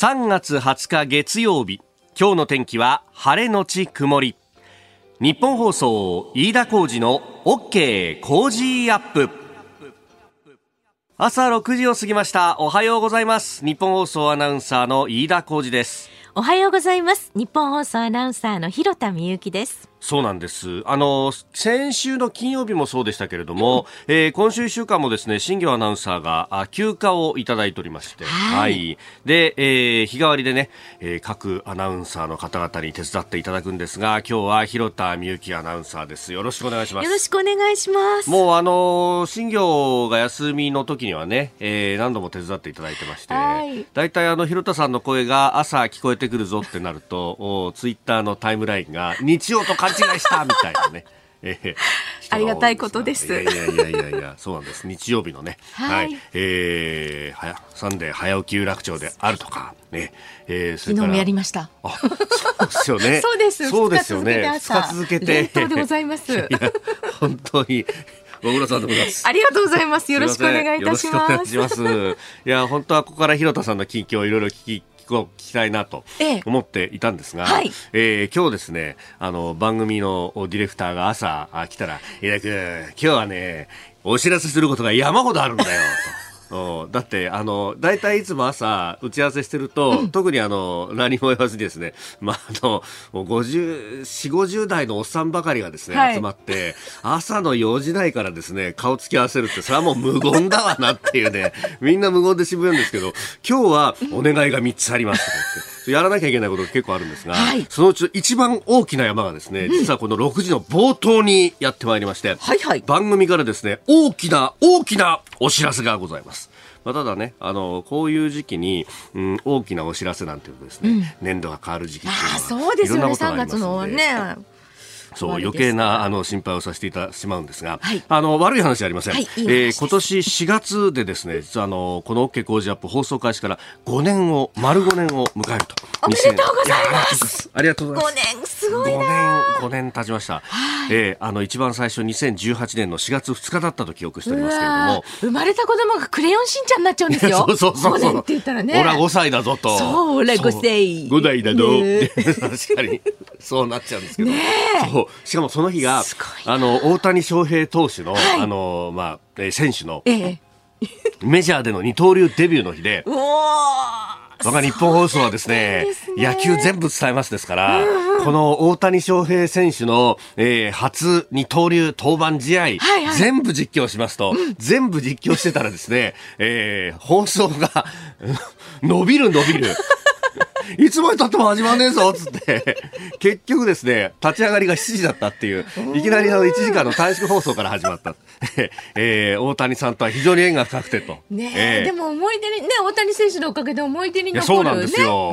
3月20日月曜日。今日の天気は晴れのち曇り。日本放送飯田浩二の OK 工事アップ。朝6時を過ぎました。おはようございます。日本放送アナウンサーの飯田浩二です。おはようございます。日本放送アナウンサーの広田美幸です。そうなんです。あの、先週の金曜日もそうでしたけれども、うん、えー、今週1週間もですね、新業アナウンサーがあ休暇をいただいておりまして、はい、はい。で、えー、日替わりでね、えー、各アナウンサーの方々に手伝っていただくんですが、今日は広田美幸アナウンサーです。よろしくお願いします。よろしくお願いします。もうあの、新業が休みの時にはね、えー、何度も手伝っていただいてまして、はい。大体あの、広田さんの声が朝聞こえてくるぞってなると、おツイッターのタイムラインが日曜と勘違いしたみたいなね。えー、ありがたいことです。いやいやいやいやそうなんです。日曜日のね、はい、はい、えー、はや、サンデー早起き有楽町であるとか、ね、えー、それ昨日もやりました。あ、そうですよね。そうです。そうですよね。二日続けて。でございます。いや、本当に。小倉さんでございます。ありがとうございます。よろしくお願いいたします。いします。いや、本当はここから広田さんの近況をいろいろ聞きを聞きたいなと思っていたんですが、ええはい、えー、今日ですね、あの、番組のディレクターが朝来たら、井田君、今日はね、お知らせすることが山ほどあるんだよ、と。だってあの大体いつも朝打ち合わせしてると、うん、特にあの何も言わずにですね、まあ、あの50 4 50代のおっさんばかりがですね、はい、集まって朝の4時台からですね顔つき合わせるってそれはもう無言だわなっていうね みんな無言で渋るんですけど今日はお願いが3つありますとか言って。やらなきゃいけないことが結構あるんですが、はい、そのうち一番大きな山がですね、実はこの6時の冒頭にやってまいりまして、はいはい、番組からですね、大きな大きなお知らせがございます。まあ、ただね、あの、こういう時期に、うん、大きなお知らせなんていうとですね、うん、年度が変わる時期っていうのは、そうですよね、3月のね。そう余計なあの心配をさせていたしまうんですが、はい、あの悪い話ありません、はい、いいえー、今年4月でですね実はあのこの OK 工事アップ放送開始から5年を丸5年を迎えると。おめでとうございます。ありがとうございます。5年すごいな5年5年経ちました、はい、えー、あの一番最初2018年の4月2日だったと記憶しておりますけれども。生まれた子供がクレヨンしんちゃんになっちゃうんですよ。そうそうそうそう。って言ったらね。俺は5歳だぞと。そう俺5歳。5代だぞ、ね、確かに。そうなっちゃうんですけど、ね、そうしかもその日ががあの大谷翔平投手の、はい、あのまあ選手の、ええ、メジャーでの二刀流デビューの日で。我が日本放送はですね、ね、野球全部伝えますですから、うん、この大谷翔平選手の、えー、初二刀流登板試合、はいはい、全部実況しますと、うん、全部実況してたらですね、えー、放送が 伸びる伸びる。いつまで経っても始まんねえぞつって、結局ですね、立ち上がりが7時だったっていう、いきなりの1時間の短縮放送から始まった。えー、大谷さんとは非常に縁が深くてと。ねえー、でも思い出に、ね、大谷選手のおかげで思い出に残る、ね、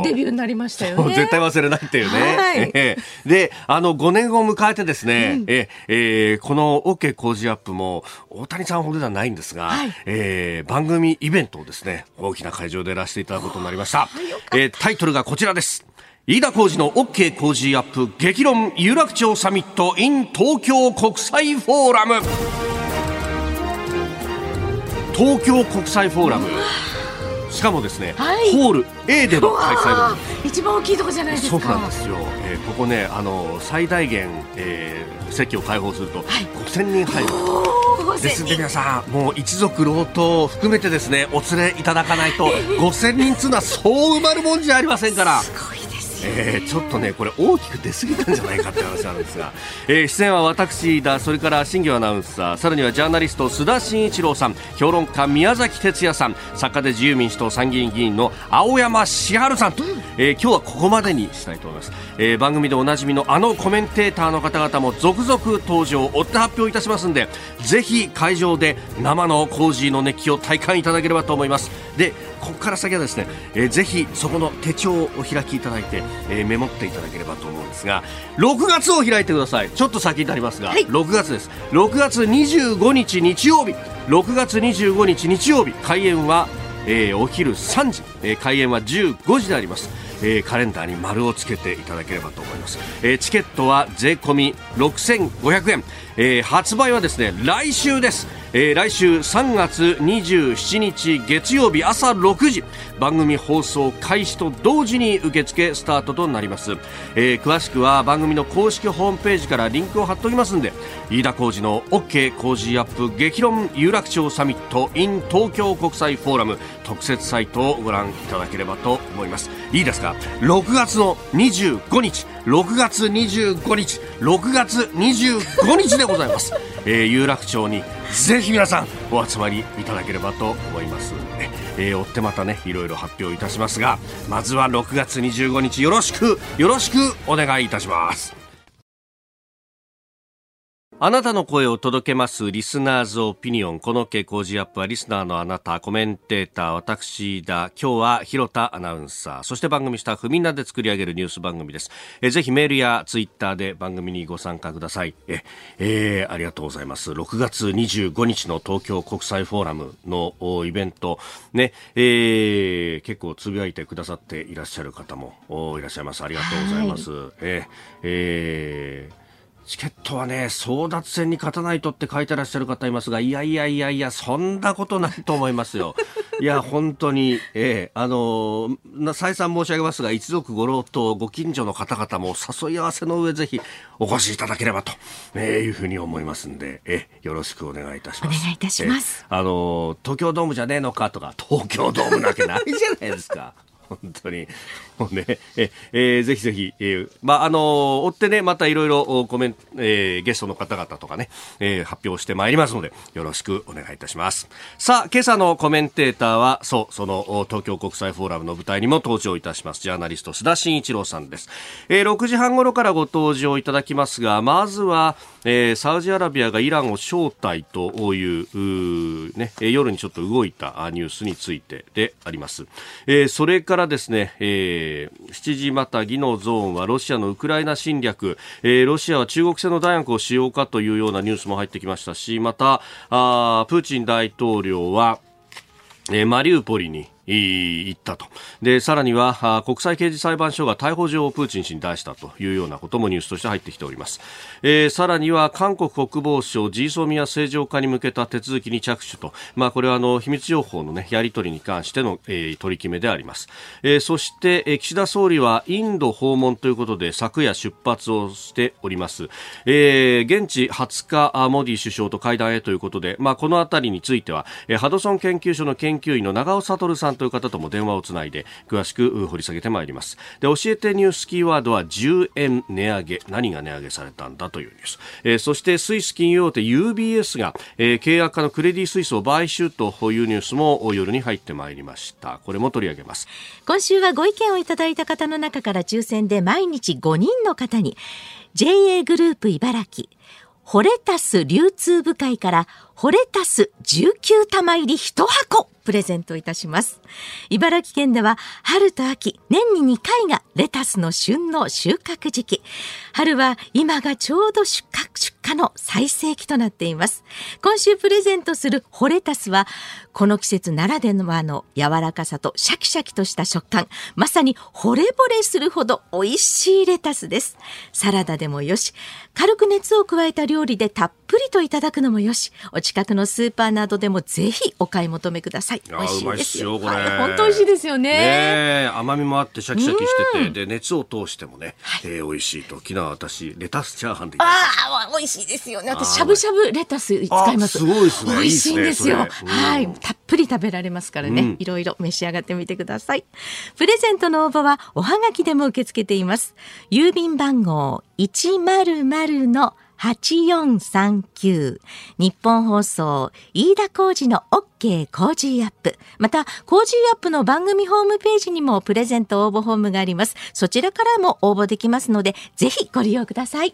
デビューになりましたよね。絶対忘れないっていうね。はい、えー、で、あの、5年後を迎えてですね、うん、ええー、この OK 工事アップも、大谷さんほどではないんですが、はい、えー、番組イベントをですね、大きな会場でやらせていただくことになりました。えー、タイトルがこちらです。飯田浩二の OK 工事アップ激論有楽町サミット in 東京国際フォーラム。東京国際フォーラム。しかもですね、はい、ホール A での開催一番大きいとこじゃないですか。そうなんですよ、えー、ここねあの最大限、えー、席を開放すると、はい、5000人入る。ですんで皆さんもう一族老頭含めてですねお連れいただかないと 5000人つうのはそう埋まるもんじゃありませんから。すごいえー、ちょっとね、これ大きく出過ぎたんじゃないかって話なんですが、えー、出演は私だ、それから新業アナウンサー、さらにはジャーナリスト須田慎一郎さん、評論家宮崎哲也さん、作家で自由民主党参議院議員の青山千春さん。と、えー、今日はここまでにしたいと思います、えー、番組でおなじみのあのコメンテーターの方々も続々登場、追って発表いたしますんで、ぜひ会場で生のコージーの熱気を体感いただければと思います。でここから先はですね、えー、ぜひそこの手帳をお開きいただいて、えー、メモっていただければと思うんですが6月を開いてください。ちょっと先になりますが、はい、6月です。6月25日日曜日。6月25日日曜日開演は、えー、お昼3時、えー、開演は15時であります。えー、カレンダーに丸をつけていただければと思います、えー、チケットは税込み6500円、えー、発売はですね来週です。えー、来週3月27日月曜日朝6時。番組放送開始と同時に受付スタートとなります、えー、詳しくは番組の公式ホームページからリンクを貼っておきますんで飯田浩司の OK 工事アップ激論有楽町サミット in 東京国際フォーラム特設サイトをご覧いただければと思います。いいですか？6月の25日。6月25日6月25日でございます、えー、有楽町にぜひ皆さんお集まりいただければと思います、えー、追ってまたねいろいろ発表いたしますがまずは6月25日よろしくよろしくお願いいたします。あなたの声を届けますリスナーズオピニオン。この傾向ジアップはリスナーのあなた、コメンテーター、私だ。今日は広田アナウンサー、そして番組スタッフみんなで作り上げるニュース番組です。えぜひメールやツイッターで番組にご参加ください。え、えー、ありがとうございます。6月25日の東京国際フォーラムのイベント、ね、えー、結構つぶやいてくださっていらっしゃる方もいらっしゃいます。ありがとうございます。はい、えー、えーチケットはね、争奪戦に勝たないとって書いてらっしゃる方いますが、いやいやいやいや、そんなことないと思いますよ。いや、本当に、ええあのー、再三申し上げますが、一族五郎とご近所の方々も誘い合わせの上、ぜひお越しいただければと、えー、いうふうに思いますんで、えよろしくお願いいたします。お願いいたします。あのー、東京ドームじゃねえのかとか、東京ドームなわけないじゃないですか。本当に。もね、え、えー、ぜひぜひ、えー、まあ、あのー、追ってね、またいろいろコメント、えー、ゲストの方々とかね、えー、発表してまいりますので、よろしくお願いいたします。さあ、今朝のコメンテーターは、そう、その、東京国際フォーラムの舞台にも登場いたします、ジャーナリスト、須田慎一郎さんです。えー、6時半頃からご登場いただきますが、まずは、えー、サウジアラビアがイランを招待という、うね、夜にちょっと動いたニュースについてであります。えー、それからですね、えーー、7時またぎのゾーンはロシアのウクライナ侵略、えー、ロシアは中国製の弾薬を使用かというようなニュースも入ってきましたしまたあプーチン大統領は、えー、マリウポリに言ったと。で、さらには、国際刑事裁判所が逮捕状をプーチン氏に出したというようなこともニュースとして入ってきております。えー、さらには、韓国国防省、ジーソミア正常化に向けた手続きに着手と。まあ、これはあの、秘密情報のね、やり取りに関しての、えー、取り決めであります。えー、そして、えー、岸田総理はインド訪問ということで、昨夜出発をしております。えー、現地20日、モディ首相と会談へということで、まあ、このあたりについては、えー、ハドソン研究所の研究員の長尾悟さんという方とも電話をつないで詳しく掘り下げてまいります。で教えてニュースキーワードは10円値上げ。何が値上げされたんだというニュース、えー、そしてスイス金融大手 UBS が、えー、契約家のクレディ・スイスを買収というニュースも夜に入ってまいりました。これも取り上げます。今週はご意見をいただいた方の中から抽選で毎日5人の方に JA グループ茨城ホレタス流通部会からホレタス19玉入り1箱プレゼントいたします。茨城県では春と秋、年に2回がレタスの旬の収穫時期。春は今がちょうど出荷、出荷の最盛期となっています。今週プレゼントするホレタスは、この季節ならではの柔らかさとシャキシャキとした食感、まさに惚れ惚れするほど美味しいレタスです。サラダでもよし、軽く熱を加えた料理でたっぷりといただくのもよし、お近くのスーパーなどでもぜひお買い求めください。い。美味しいですよ。これ、はい、本当美味しいですよね。ね甘みもあってシャキシャキしてて、で熱を通してもね、はい、えー、美味しいと。昨日私レタスチャーハンでああ、美味しいですよね。私しゃぶしゃぶレタス使います。すごいですね。美味しいんですよ。いいすね、はい、たっぷり食べられますからね、うん、いろいろ召し上がってみてください。プレゼントの応募はおはがきでも受け付けています。郵便番号一0 0の8439ニッポン放送飯田浩司の OK Cozy up。また Cozy up の番組ホームページにもプレゼント応募フォームがあります。そちらからも応募できますのでぜひご利用ください。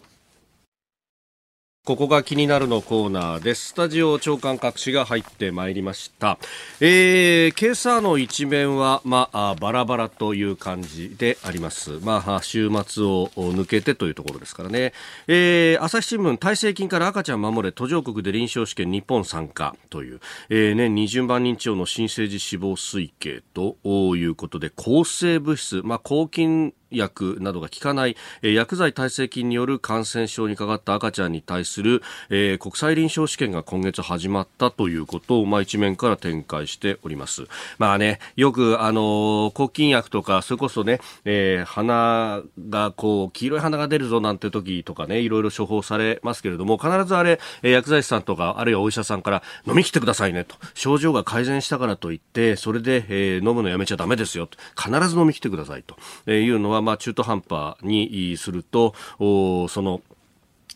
ここが気になるのコーナーです。スタジオ長官隠しが入ってまいりました。えー、今朝の一面は、まあ、バラバラという感じであります。まあ、週末を抜けてというところですからね。えー、朝日新聞、耐性菌から赤ちゃん守れ途上国で臨床試験日本参加という、えー、年20万人超の新生児死亡推計ということで、抗生物質、まあ、抗菌薬などが効かない、えー、薬剤耐性菌による感染症にかかった赤ちゃんに対する、えー、国際臨床試験が今月始まったということを、まあ、一面から展開しております。まあね、よく、あのー、抗菌薬とか、それこそね、えー、鼻がこう、黄色い鼻が出るぞなんて時とかね、いろいろ処方されますけれども、必ずあれ、えー、薬剤師さんとか、あるいはお医者さんから飲み切ってくださいねと。症状が改善したからといって、それで、えー、飲むのやめちゃダメですよ。必ず飲み切ってくださいとえいうのは、まあ、中途半端にすると、その、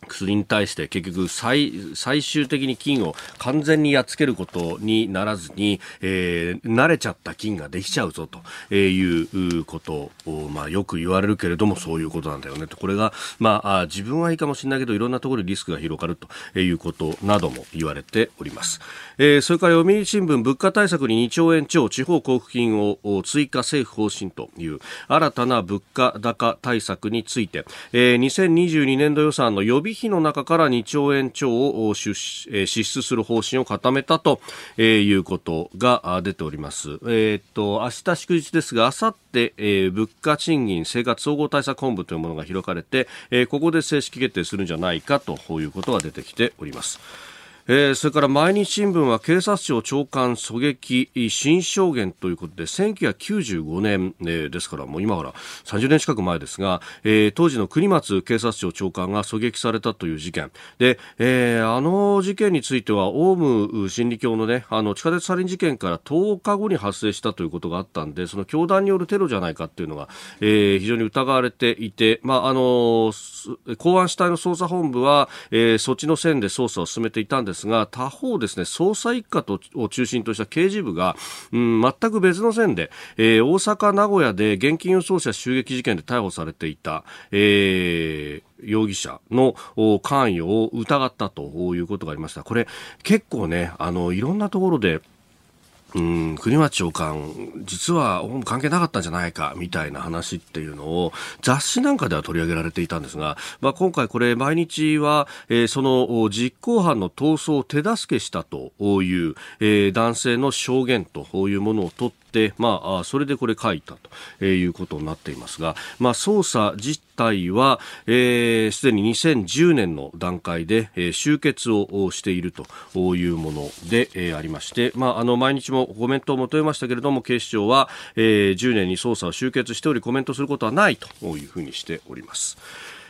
薬に対して結局最最終的に菌を完全にやっつけることにならずに、えー、慣れちゃった菌ができちゃうぞということを、まあ、よく言われるけれどもそういうことなんだよねと。これが、まあ、自分はいいかもしれないけどいろんなところでリスクが広がるということなども言われております、えー、それから読売新聞物価対策に2兆円超地方交付金を追加政府方針という新たな物価高対策について、えー、2022年度予算の予備費の中から2兆円超を支出する方針を固めたということが出ております。えー、っと、明日祝日ですが、あさって、えー、物価賃金生活総合対策本部というものが開かれて、えー、ここで正式決定するんじゃないかということが出てきております。えー、それから毎日新聞は警察庁長官狙撃新証言ということで1995年、えー、ですからもう今から30年近く前ですが、えー、当時の国松警察庁長官が狙撃されたという事件。で、えー、あの事件についてはオウム真理教のねあの地下鉄サリン事件から10日後に発生したということがあったんでその教団によるテロじゃないかっていうのが、えー、非常に疑われていて、まああの公安主体の捜査本部は、えー、そっちの線で捜査を進めていたんですですが他方ですね捜査一課とを中心とした刑事部が、うん、全く別の線で、えー、大阪、名古屋で現金輸送車襲撃事件で逮捕されていた、えー容疑者の関与を疑ったということがありました。これ結構ね、あの、いろんなところでうん、国松長官、実は関係なかったんじゃないかみたいな話っていうのを雑誌なんかでは取り上げられていたんですが、まあ、今回これ毎日は、えー、その実行犯の逃走を手助けしたという、えー、男性の証言というものを取って、まあ、それでこれ書いたということになっていますが、まあ、捜査自体は、す、えー、で、に2010年の段階で、えー、終結をしているというもので、えー、ありまして、まあ、あの、毎日もコメントを求めましたけれども、警視庁は、えー、10年に捜査を終結しており、コメントすることはないというふうにしております。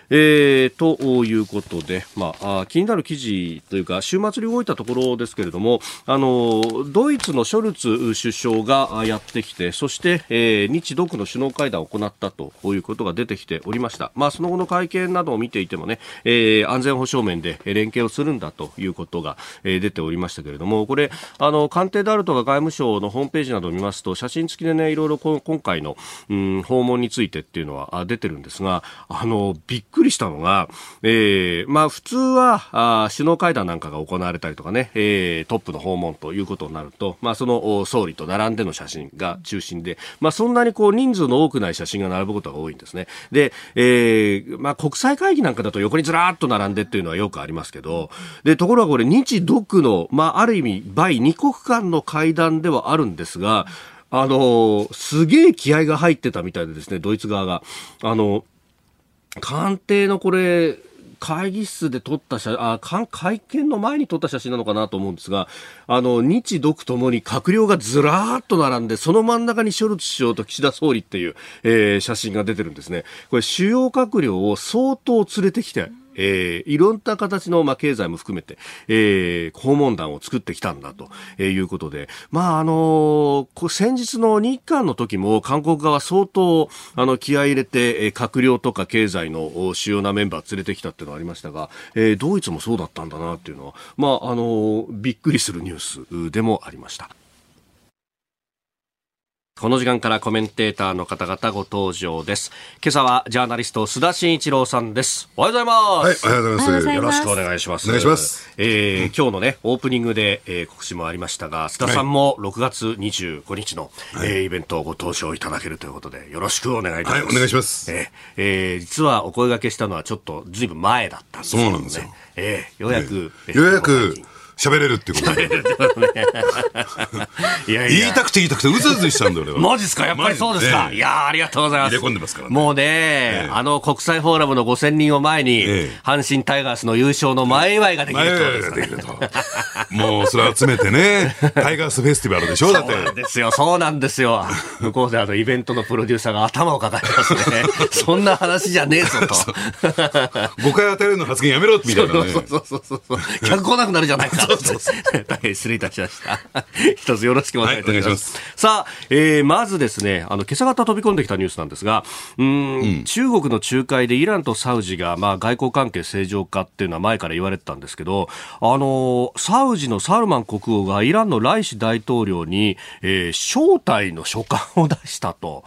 えー、ということで、まあ、気になる記事というか週末に動いたところですけれどもあのドイツのショルツ首相がやってきてそして、えー、日独の首脳会談を行ったということが出てきておりました、まあ、その後の会見などを見ていてもね、えー、安全保障面で連携をするんだということが、えー、出ておりましたけれどもこれあの官邸であるとか外務省のホームページなどを見ますと写真付きでねいろいろ今回の、うん、訪問についてっていうのは出てるんですがあのびっくりしたのが、えー、まあ普通はあ首脳会談なんかが行われたりとかね、えー、トップの訪問ということになると、まあその総理と並んでの写真が中心で、まあそんなにこう人数の多くない写真が並ぶことが多いんですね。で、えー、まあ国際会議なんかだと横にずらーっと並んでっていうのはよくありますけど、で、ところがこれ日独の、まあある意味、倍二国間の会談ではあるんですが、あのすげえ気合が入ってたみたいでですね、ドイツ側が。あの官邸のこれ、会議室で撮った写あ会見の前に撮った写真なのかなと思うんですがあの日独ともに閣僚がずらーっと並んでその真ん中にショルツ首相と岸田総理っていう、えー、写真が出てるんですね。これ主要閣僚を相当連れてきてえー、いろんな形の、まあ、経済も含めて、えー、訪問団を作ってきたんだとえいうことで、まあ、あのー、先日の日韓の時も韓国側相当、あの、気合い入れてえ、閣僚とか経済の主要なメンバー連れてきたっていうのはありましたが、えー、ドイツもそうだったんだなっていうのは、まあ、あのー、びっくりするニュースでもありました。この時間からコメンテーターの方々ご登場です。今朝はジャーナリスト須田慎一郎さんです。おはようございます。はい、おはようございます。よろしくお願いします。お願いします。えー、今日のね、オープニングで、えー、告知もありましたが、須田さんも6月25日の、はい、えー、イベントをご登場いただけるということで、よろしくお願いいたします。はい、お願いします。えー、えー、実はお声掛けしたのはちょっとずいぶん前だったんですそうなんですよ。えー、ようやく、えー、ようやく、喋れるっていうことで。いやいや言いたくて言いたくてうずうずしちゃうんだよ、マジっすかやっぱりそうですか。いやありがとうございます。入れ込んでますからもうね、あの国際フォーラムの5000人を前に、阪神タイガースの優勝の前祝いができると。できると。もうそれ集めてね、タイガースフェスティバルでしょだって。そうなんですよ、そうなんですよ。向こうであのイベントのプロデューサーが頭を抱えてますね。そんな話じゃねえぞと。誤解与えるの発言やめろみたいなね。そうそうそうそう。客来なくなるじゃないか。大変失礼いたしました。一つよろしくお願いいたします。はい、ますさあ、えー、まずですね、あの、今朝方飛び込んできたニュースなんですが、うん、うん、中国の仲介でイランとサウジが、まあ、外交関係正常化っていうのは前から言われてたんですけど、あの、サウジのサルマン国王がイランのライシ大統領に、えー、招待の書簡を出したと。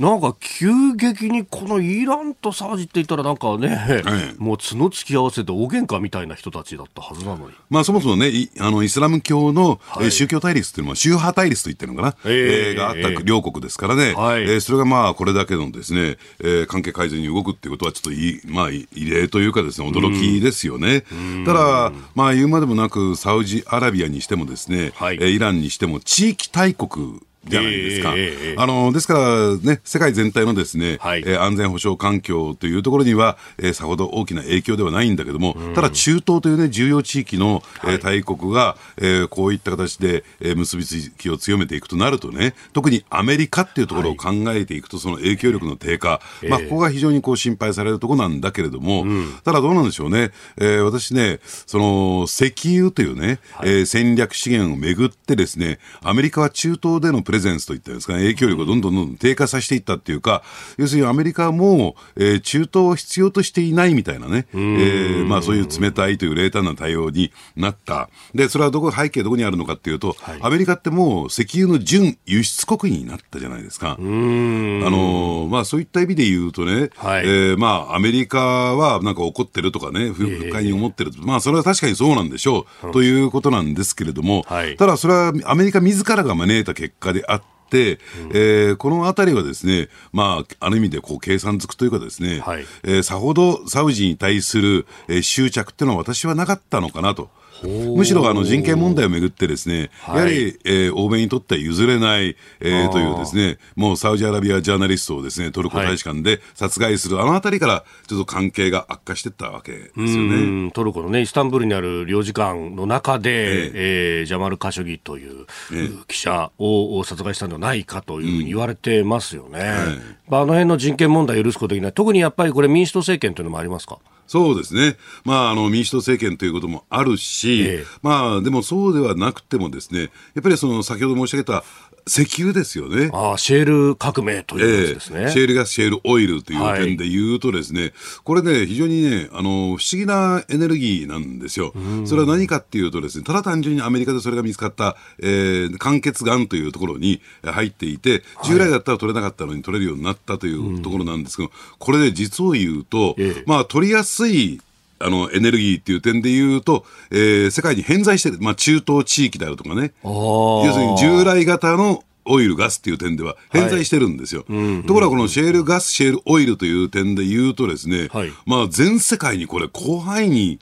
なんか急激にこのイランとサウジって言ったらなんかね、はい、もう角突き合わせて大喧嘩みたいな人たちだったはずなのに。まあそもそもね、あのイスラム教の、はい、宗教対立っていうのは宗派対立と言ってるのかな、えー、があった両国ですからね、はい、えー、それがまあこれだけのですね、えー、関係改善に動くっていうことはちょっといまあ異例というかですね、驚きですよね。ただ、まあ言うまでもなくサウジアラビアにしてもですね、はい、イランにしても地域大国じゃないですか。えー、あのですからね、世界全体のですね、はい、えー、安全保障環境というところには、えー、さほど大きな影響ではないんだけども、うん、ただ中東というね、重要地域の、えー、大国が、えー、こういった形で、えー、結びつきを強めていくとなるとね、特にアメリカっていうところを考えていくと、その影響力の低下、まあ、ここが非常にこう心配されるところなんだけれども、ただどうなんでしょうね、えー、私ね、その石油というね、はい、えー、戦略資源をめぐってですね、アメリカは中東でのプレゼンスといったんですか、ね、影響力をどんどんどんどん低下させていったっていうか、要するにアメリカはもう、えー、中東を必要としていないみたいなね、えー、まあそういう冷たいという冷淡な対応になった。で、それはどこ、背景どこにあるのかっていうと、はい、アメリカってもう石油の準輸出国になったじゃないですか。あの、まあそういった意味で言うとね、はい、えー、まあアメリカはなんか怒ってるとかね、不快に思ってる、えー、まあそれは確かにそうなんでしょう、ということなんですけれども、はい、ただそれはアメリカ自らが招いた結果であって、、うん、えー、このあたりはですね、まあ、ある意味でこう計算づくというかですね、はい、えー、さほどサウジに対する、えー、執着っていうのは私はなかったのかなと。むしろあの人権問題をめぐってですね、やはり、えー、欧米にとっては譲れない、えー、というですね、もうサウジアラビアジャーナリストをですね、トルコ大使館で殺害する、あのあたりからちょっと関係が悪化していったわけですよね。トルコのね、イスタンブールにある領事館の中で、えー、えー、ジャマル・カショギという、えー、記者を殺害したんではないかというふうに言われてますよね。うん。はい、あの辺の人権問題を許すことできない。特にやっぱりこれ民主党政権というのもありますか？そうですね。まあ、あの、民主党政権ということもあるし、ええ、まあ、でもそうではなくてもですね、やっぱりその、先ほど申し上げた、石油ですよね。ああ、シェール革命というやつですね、えー、シェールガス、シェールオイルという点で言うとですね、はい、これね、非常にね、あの、不思議なエネルギーなんですよ。それは何かっていうとですね、ただ単純にアメリカでそれが見つかった、えー、間欠岩というところに入っていて、従来だったら取れなかったのに取れるようになったというところなんですけど、これで、ね、実を言うと、えー、まあ、取りやすいあの、エネルギーっていう点で言うと、えー、世界に偏在してる、まあ、中東地域であるとかね、要するに従来型のオイル、ガスっていう点では偏在してるんですよ。はい。うんうん、ところがこのシェールガス、シェールオイルという点で言うとですね、はい、まあ全世界にこれ広範囲に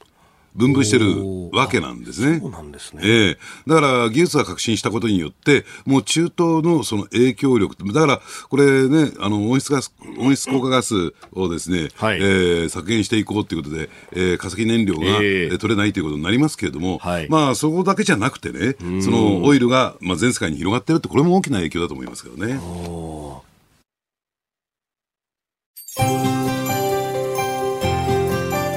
分布してるわけなんですね。そうなんですね。ええ。ー、だから技術が革新したことによって、もう中東のその影響力、だからこれね、あの温室ガス、温室効果ガスをですね、はい、えー、削減していこうということで、えー、化石燃料が、えー、取れないということになりますけれども、はい、まあそこだけじゃなくてね、そのオイルが、まあ、全世界に広がってるって、これも大きな影響だと思いますけどね。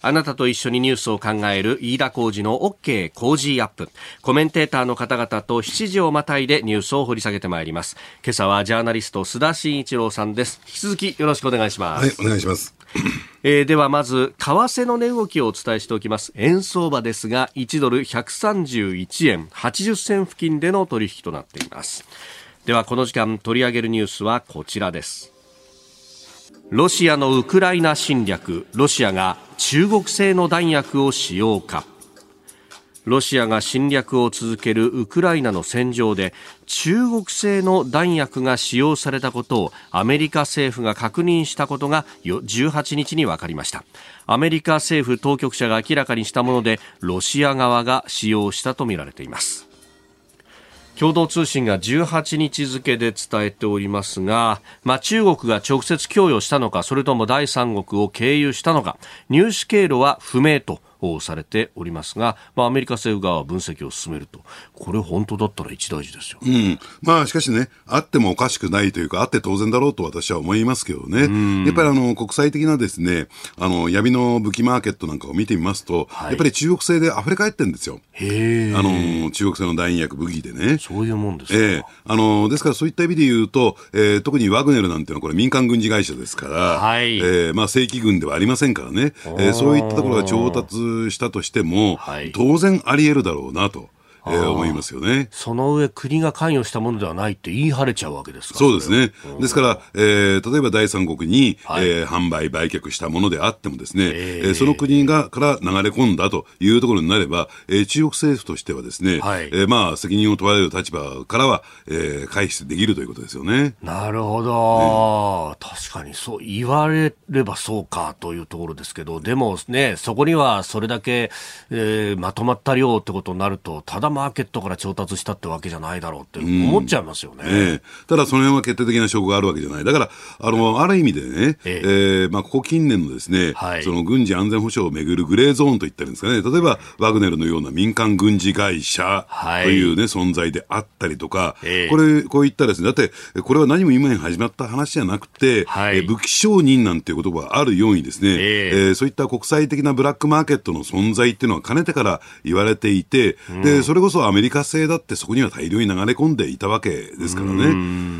あなたと一緒にニュースを考える飯田浩二の OK 工事アップ。コメンテーターの方々と7時をまたいでニュースを掘り下げてまいります。今朝はジャーナリスト須田慎一郎さんです。引き続きよろしくお願いします。はい、お願いします。えー、ではまず為替の値動きをお伝えしておきます円相場ですが1ドル131円80銭付近での取引となっていますではこの時間取り上げるニュースはこちらですロシアのウクライナ侵略ロシアが中国製の弾薬を使用か。ロシアが侵略を続けるウクライナの戦場で中国製の弾薬が使用されたことをアメリカ政府が確認したことが18日に分かりました。アメリカ政府当局者が明らかにしたものでロシア側が使用したとみられています。共同通信が18日付で伝えておりますが、まあ、中国が直接供与したのか、それとも第三国を経由したのか、入手経路は不明とされておりますが、まあ、アメリカ政府側は分析を進めると、これ、本当だったら一大事ですよ、うん、まあ、しかしね、あってもおかしくないというか、あって当然だろうと私は思いますけどね、やっぱりあの国際的なですねあの闇の武器マーケットなんかを見てみますと、はい、やっぱり中国製で溢れ返ってるんですよ、へあの中国製の弾薬、武器でね。そういうもんですえー、あのですから、そういった意味で言うと、えー、特にワグネルなんていうのは、これ、民間軍事会社ですから、はい。えーまあ、正規軍ではありませんからね、えー、そういったところが調達したとしても、はい、当然あり得るだろうなと。えー、思いますよね。その上、国が関与したものではないって言い張れちゃうわけですかそうですね。ですから、えー、例えば第三国に、はい、えー、販売、売却したものであってもですね、えー、その国がから流れ込んだというところになれば、えー、中国政府としてはですね、はい、えー、まあ、責任を問われる立場からは、えー、回避できるということですよね。なるほど、ね、確かにそう言われればそうかというところですけど、でもね、そこにはそれだけ、えー、まとまった量ってことになると、ただマーケットから調達したってわけじゃないだろうって思っちゃいますよね。うんえ。ただその辺は決定的な証拠があるわけじゃない。だから、あの、ある意味でね、ええ。ー、まあ、ここ近年のですね、はい、その軍事安全保障をめぐるグレーゾーンといったんですかね、例えば、ワグネルのような民間軍事会社というね、はい、存在であったりとか、えこれ、こういったですね、だって、これは何も今に始まった話じゃなくて、はい、武器商人なんていう言葉があるようにですね、ええ。ー、そういった国際的なブラックマーケットの存在っていうのはかねてから言われていて、うん、で、それこそアメリカ製だってそこには大量に流れ込んでいたわけですからね。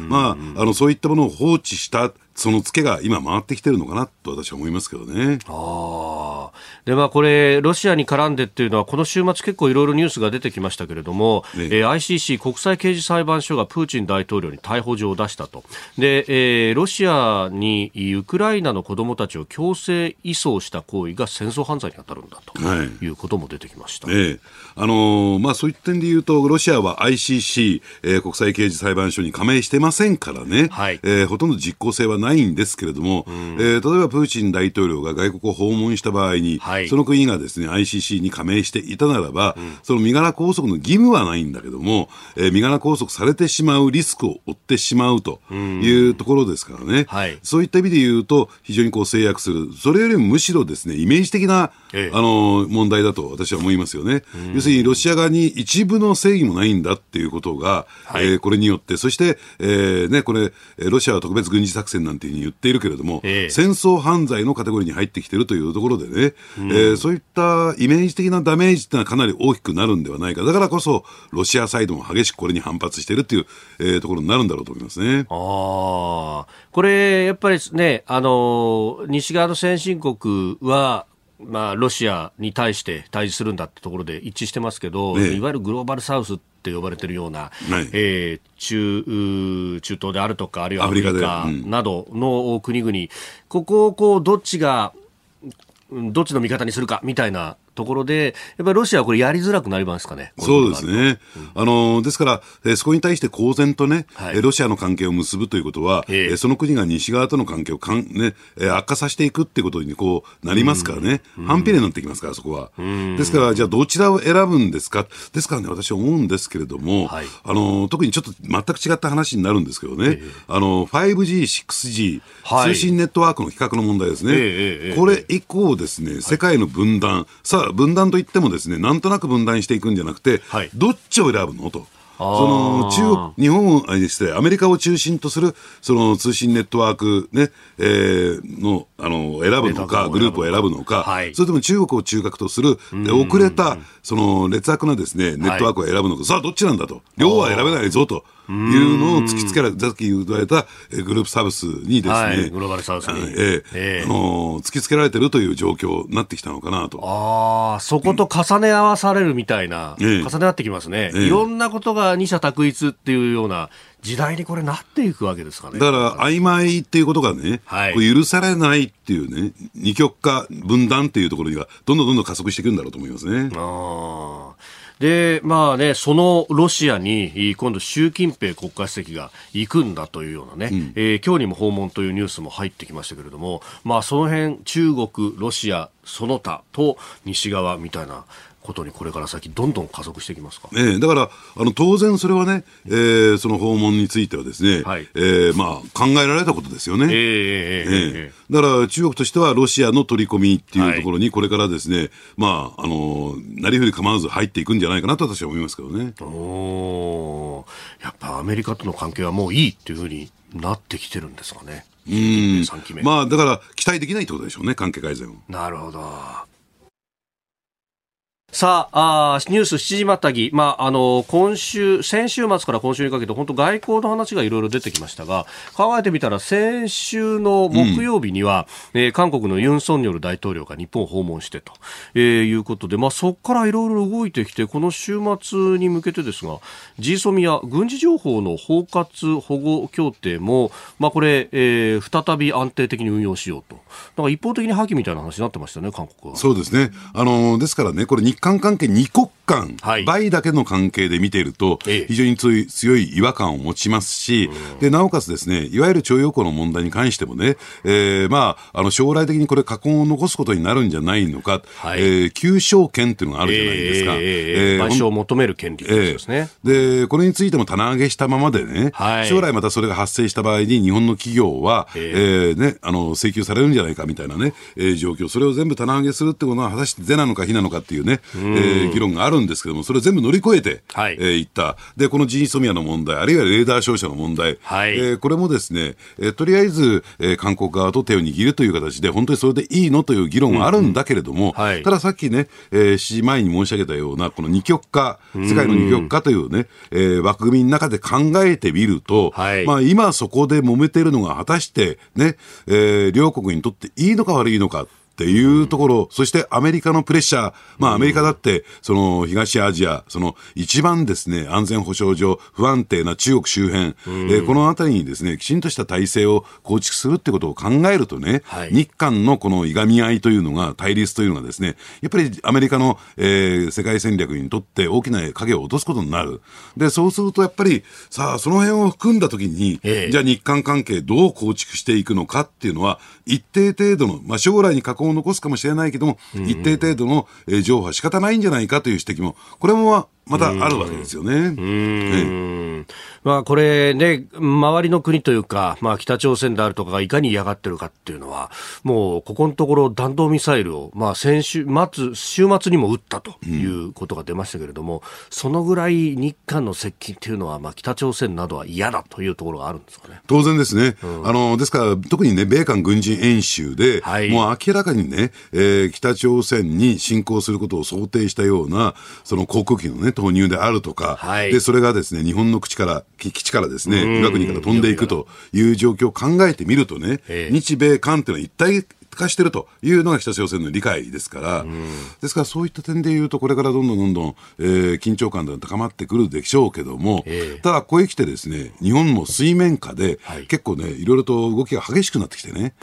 まあ、あの、そういったものを放置したそのツケが今回ってきてるのかなと私は思いますけどね。あで、まあこれ、ロシアに絡んでっていうのは、この週末結構いろいろニュースが出てきましたけれども、ね。えー、ICC 国際刑事裁判所がプーチン大統領に逮捕状を出したと。で、えー、ロシアにウクライナの子供たちを強制移送した行為が戦争犯罪に当たるんだと、はい、いうことも出てきました。えー、あのー、まあそういった点で言うと、ロシアは ICC、えー、国際刑事裁判所に加盟してませんからね、はい、えー、ほとんど実効性はないないんですけれども、うん、えー、例えばプーチン大統領が外国を訪問した場合に、はい、その国がですね ICC に加盟していたならば、うん、その身柄拘束の義務はないんだけども、えー、身柄拘束されてしまうリスクを負ってしまうというところですからね、はい、そういった意味で言うと、非常にこう制約する、それよりもむしろですねイメージ的な、ええ、あの問題だと私は思いますよね。要するにロシア側に一部の正義もないんだっていうことが、はい、えー、これによって、そして、えーね、これ、ロシアは特別軍事作戦なんていうふうに言っているけれども、えー、戦争犯罪のカテゴリーに入ってきているというところでね、うん、えー、そういったイメージ的なダメージっていうのはかなり大きくなるんではないか。だからこそ、ロシアサイドも激しくこれに反発しているっていう、えー、ところになるんだろうと思いますね。ああ。これ、やっぱりね、あの、西側の先進国は、まあ、ロシアに対して対峙するんだってところで一致してますけど、ね、いわゆるグローバルサウスって呼ばれてるような、はい、えー、中中東であるとか、あるいはアフリカなどの国々、うん、ここをこうどっちが、どっちの味方にするかみたいなところで、やっぱりロシアはこれやりづらくなりますかね？そうですね。うん、あの、ですから、えー、そこに対して公然とね、はい、ロシアの関係を結ぶということは、えー、その国が西側との関係をかん、ね、悪化させていくっていうことにこうなりますからね、うん、反比例になってきますから、そこは。ですから、じゃあどちらを選ぶんですか？ですからね、私は思うんですけれども、はい、あの、特にちょっと全く違った話になるんですけどね、えー、あの、5G、6G、通信ネットワークの比較の問題ですね。えー、これ以降ですね、世界の分断、さあ、分断といってもですね、なんとなく分断していくんじゃなくて、はい、どっちを選ぶのと。その中国、日本を、失礼、アメリカを中心とするその通信ネットワークね、えー、のあの選ぶのか、グループを選ぶのか、はい、それとも中国を中核とする、遅れたその劣悪なですねネットワークを選ぶのか、はい、さあ、どっちなんだと、両は選べないぞと。いうのを突きつけられた、さっき言われたグループサブスにですね、はい、グローバルサウスに、ええあの突きつけられてるという状況になってきたのかなと。ああ、そこと重ね合わされるみたいな、ええ、重ね合ってきますね、ええ、いろんなことが二者択一っていうような時代にこれなっていくわけですかね。だから曖昧っていうことがね、はい、許されないっていうね、二極化、分断っていうところには、どんどんどんどん加速していくんだろうと思いますね。あで、まあね、そのロシアに今度習近平国家主席が行くんだというようなね、うん、えー、今日にも訪問というニュースも入ってきましたけれども、まあその辺中国、ロシア、その他と西側みたいなことにこれから先どんどん加速していきますか、えー、だからあの当然それはね、えー、その訪問についてはですね、はい、えー、まあ、考えられたことですよね、えーえー、だから中国としてはロシアの取り込みっていうところにこれからですね、はい、まああのなりふり構わず入っていくんじゃないかなと私は思いますけどね。おやっぱアメリカとの関係はもういいっていうふうになってきてるんですかね？うん。まあだから期待できないってことでしょうね、関係改善を。なるほど。さああ、ニュース7時またぎ、まあ、あの、今週、先週末から今週にかけて、本当外交の話がいろいろ出てきましたが、考えてみたら、先週の木曜日には、うん、えー、韓国のユン・ソンニョル大統領が日本を訪問してと、えー、いうことで、まあ、そこからいろいろ動いてきて、この週末に向けてですが、G ソミや軍事情報の包括保護協定も、まあ、これ、えー、再び安定的に運用しようと。なんか一方的に破棄みたいな話になってましたね、韓国は。そうですね。あの、ですからね、これ日韓関係2国間、はい、倍だけの関係で見ていると、非常に強い違和感を持ちますし、でなおかつですね、いわゆる徴用工の問題に関してもね、えー、まあ、あの将来的にこれ、禍根を残すことになるんじゃないのか、はい、えー、求償権っていうのがあるじゃないですか。えー、えー、賠償を求める権利ですね、えー、で、これについても棚上げしたままでね、はい、将来またそれが発生した場合に、日本の企業は、えー、えー、ね、あの請求されるんじゃないかみたいなね、えー、状況、それを全部棚上げするってことは、果たして是なのか非なのかっていうね、えー、議論があるんですけども、それを全部乗り越えて、はい。えー、いった。で、このジーソミアの問題、あるいはレーダー照射の問題、はい。えー、これもですね、えー、とりあえず、えー、韓国側と手を握るという形で、本当にそれでいいのという議論はあるんだけれども、うん。うんはい、たださっきね、えー、7時前に申し上げたような、この二極化、世界の二極化というね、えー、枠組みの中で考えてみると、はい、まあ今そこで揉めてるのが果たしてね、えー、両国にとっていいのか悪いのか。っていうところ、そしてアメリカのプレッシャー、まあアメリカだって、その東アジア、その一番ですね、安全保障上不安定な中国周辺、えこのあたりにですね、きちんとした体制を構築するってことを考えるとね、はい、日韓のこのいがみ合いというのが、対立というのがですね、やっぱりアメリカの、えー、世界戦略にとって大きな影を落とすことになる。で、そうするとやっぱり、さあ、その辺を含んだときに、ええ、じゃあ日韓関係どう構築していくのかっていうのは、一定程度の、まあ将来に加工を残すかもしれないけども、一定程度の、えー、情報は仕方ないんじゃないかという指摘も、これもまたあるわけですよね。うん、まあ、これね、周りの国というか、まあ、北朝鮮であるとかがいかに嫌がってるかっていうのは、もうここのところ弾道ミサイルを、まあ、先週末、週末にも撃ったということが出ましたけれども、うん、そのぐらい日韓の接近っていうのは、まあ、北朝鮮などは嫌だというところがあるんですかね。当然ですね。うん、あの、ですから、特にね、米韓軍事演習で、はい、もう明らかにね、えー、北朝鮮に侵攻することを想定したような、その航空機のね、投入であるとか、はい、でそれがですね日本の口から基地からですね岩国から飛んでいくという状況を考えてみるとね、日米韓っていうのは一体化しているというのが北朝鮮の理解ですから、うん、ですからそういった点でいうと、これからどんどんどんどん、えー、緊張感が高まってくるでしょうけども、えー、ただ、ここへ来てですね、日本も水面下で、はい、結構ね、いろいろと動きが激しくなってきてね、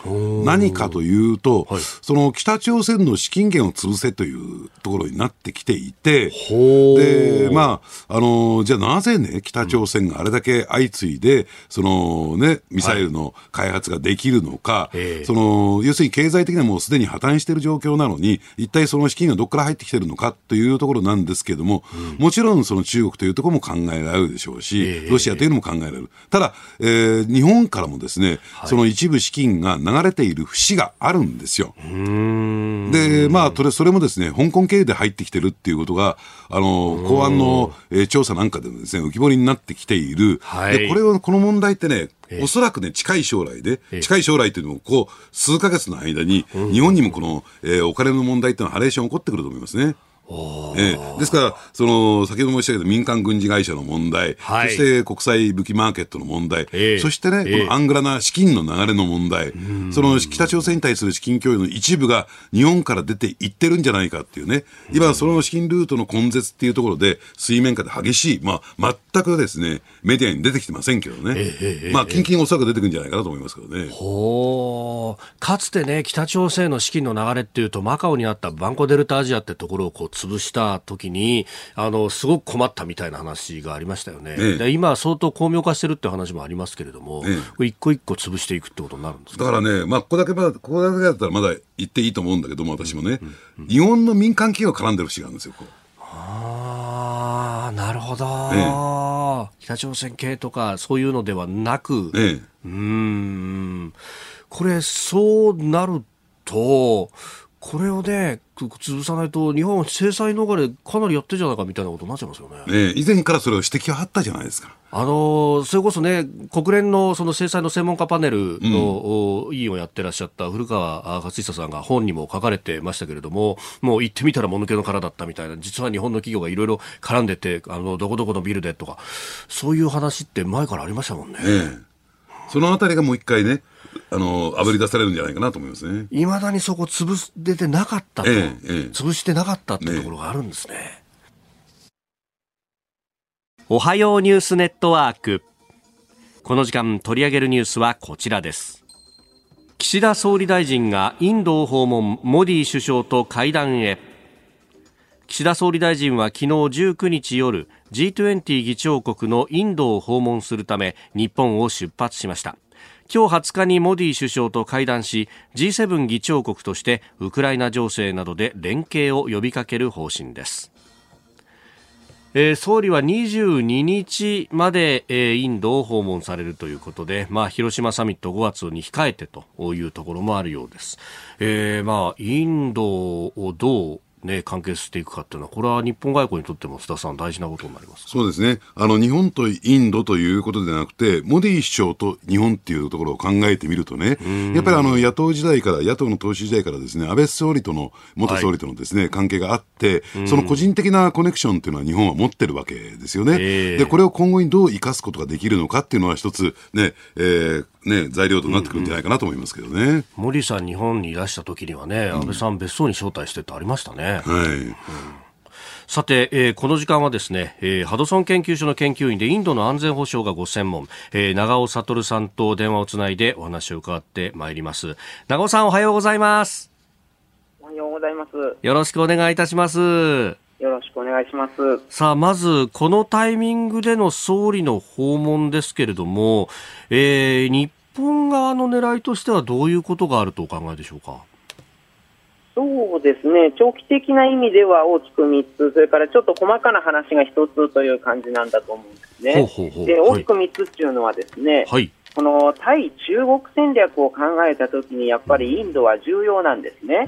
何かというと、はい、その北朝鮮の資金源を潰せというところになってきていて、で、まあ、あの、じゃあなぜね、北朝鮮があれだけ相次いで、そのね、ミサイルの開発ができるのか、はい、その、要するに経済的にはもうすでに破綻している状況なのに、一体その資金がどこから入ってきてるのかというところなんですけれども、うん、もちろんその中国というところも考えられるでしょうし、ロシアというのも考えられる。ただ、えー、日本からもですね、はい、その一部資金が流れている節があるんですよ。で、まあ、それそれもですね、香港経由で入ってきてるっていうことが、あの、公安の、えー、調査なんかでもですね、浮き彫りになってきている。はい、で、これを、この問題ってね、おそらくね、近い将来で、近い将来というのも、こう、数か月の間に、日本にもこの、えー、お金の問題っていうのはハレーション起こってくると思いますね。ええ、ですから、その先ほど申し上げた民間軍事会社の問題、はい、そして国際武器マーケットの問題、えー、そしてね、えー、このアングラな資金の流れの問題、その北朝鮮に対する資金供与の一部が日本から出ていってるんじゃないかっていうね、今、その資金ルートの根絶っていうところで、水面下で激しい、まあ、全くですね、メディアに出てきてませんけどね、えー、まあ、近々おそらく出てくるんじゃないかなと思いますけどね。ほかつてね、北朝鮮の資金の流れっていうと、マカオにあったバンコデルタアジアってところをこう潰した時にあのすごく困ったみたいな話がありましたよね、ええ、今、相当巧妙化してるって話もありますけれども、ええ、一個一個潰していくってことになるんですだからね、まあ、ここだけここだけだったらまだ言っていいと思うんだけども、私もね、うんうん。うん、日本の民間企業絡んでる節があるんですよ。ああ、なるほど、ええ、北朝鮮系とかそういうのではなく、ええ、うん。これ、そうなると、これをね、潰さないと、日本は制裁逃れ、かなりやってるじゃないかみたいなことになっちゃいますよね。ね以前からそれを指摘はあったじゃないですか。あのそれこそね、国連のその制裁の専門家パネルの、委員をやってらっしゃった古川勝久さんが本にも書かれてましたけれども、もう行ってみたらもぬけの殻だったみたいな、実は日本の企業がいろいろ絡んでて、あのどこどこのビルでとか、そういう話って前からありましたもんね。ねそのあたりがもう一回ね、あの、炙り出されるんじゃないかなと思いますね。いまだにそこ潰れてなかったと、ええええ、潰してなかったってところがあるんですね。ねおはようニュースネットワーク。この時間取り上げるニュースはこちらです。岸田総理大臣がインドを訪問、モディ首相と会談へ。岸田総理大臣は昨日19日夜 G20 議長国のインドを訪問するため日本を出発しました今日20日にモディ首相と会談し G7 議長国としてウクライナ情勢などで連携を呼びかける方針ですえー、総理は22日まで、えー、インドを訪問されるということで、まあ、広島サミット5月に控えてというところもあるようです。えー、まあ、インドをどうね、関係していくかっていうのは、これは日本外交にとっても須田さん、大事なことになりますそうですね。あの日本とインドということではなくて、モディ首相と日本っていうところを考えてみるとね、やっぱりあの野党時代から、野党の党首時代からですね安倍総理との、元総理とのですね、はい、関係があって、その個人的なコネクションっていうのは日本は持ってるわけですよね。でこれを今後にどう生かすことができるのかっていうのは一つね、えー、ね、材料となってくるんじゃないかなと思いますけどね。うんうん、森さん、日本にいらした時にはね、安倍さん、別荘に招待してってありましたね。はい、うんさて、えー、この時間はですね、えー、ハドソン研究所の研究員でインドの安全保障がご専門、えー、長尾悟さんと電話をつないでお話を伺ってまいります。長尾さんおはようございます。おはようございます。よろしくお願いいたします。よろしくお願いします。さあ、まず、このタイミングでの総理の訪問ですけれども、えー、日本側の狙いとしてはどういうことがあるとお考えでしょうか？そうですね、長期的な意味では大きく3つ、それからちょっと細かな話が1つという感じなんだと思うんですね。ほうほうほうで大きく3つっていうのはですね、はい、この対中国戦略を考えたときにやっぱりインドは重要なんですね。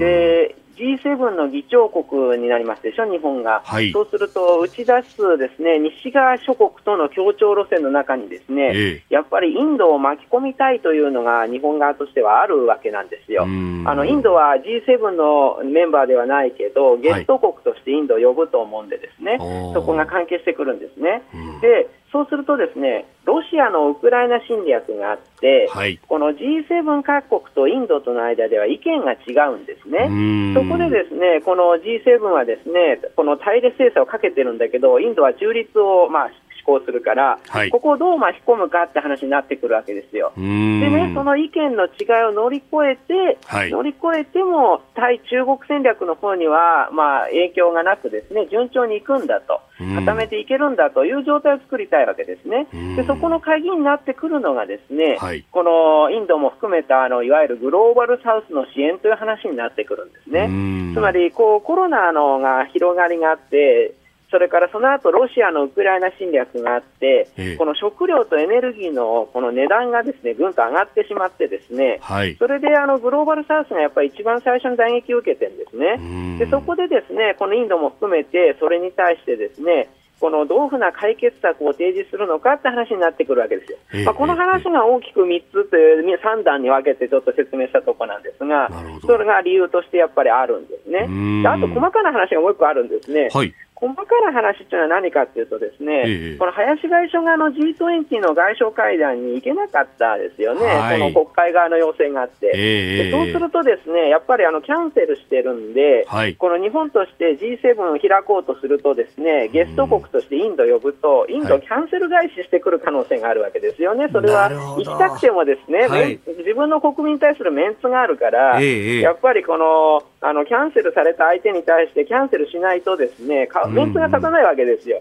で G7 の議長国になりますでしょ、日本が、はい、そうすると打ち出すですね西側諸国との協調路線の中にですね、えやっぱりインドを巻き込みたいというのが日本側としてはあるわけなんですよ。あのインドは G7 のメンバーではないけどゲスト国としてインドを呼ぶと思うんでですね、はい、そこが関係してくるんですね。でそうするとですねロシアのウクライナ侵略があって、はい、この G7 各国とインドとの間では意見が違うんですね。そこでですねこの G7 はですねこの対立制裁をかけてるんだけどインドは中立をまあ思考するから、はい、ここをどう巻き込むかって話になってくるわけですよ。でね、その意見の違いを乗り越えて、はい、乗り越えても対中国戦略の方には、まあ、影響がなくですね順調にいくんだと、固めていけるんだという状態を作りたいわけですね。でそこの鍵になってくるのがですね、はい、このインドも含めたあのいわゆるグローバルサウスの支援という話になってくるんですね。つまりこうコロナのが広がりがあってそれからその後ロシアのウクライナ侵略があって、ええ、この食料とエネルギーのこの値段がですねぐんと上がってしまって、ですね、はい、それであのグローバルサウスがやっぱり一番最初に打撃を受けてるんですね。でそこでですねこのインドも含めてそれに対してですねこのどういうふうな解決策を提示するのかって話になってくるわけですよ。まあ、この話が大きく3つという3段に分けてちょっと説明したところなんですが、それが理由としてやっぱりあるんですね。あと細かな話がもう1個あるんですね。はい細かな話というのは何かというと、ですね、ええ、この林外相があの G20 の外相会談に行けなかったですよね、はい、この国会側の要請があって、え、そうすると、ですねやっぱりあのキャンセルしてるんで、はい、この日本として G7 を開こうとすると、ですねゲスト国としてインドを呼ぶと、インドキャンセル返ししてくる可能性があるわけですよね、それは行きたくてもですね、はい、自分の国民に対するメンツがあるから、やっぱりこのあのキャンセルされた相手に対してキャンセルしないとですねメンツが立たないわけですよ。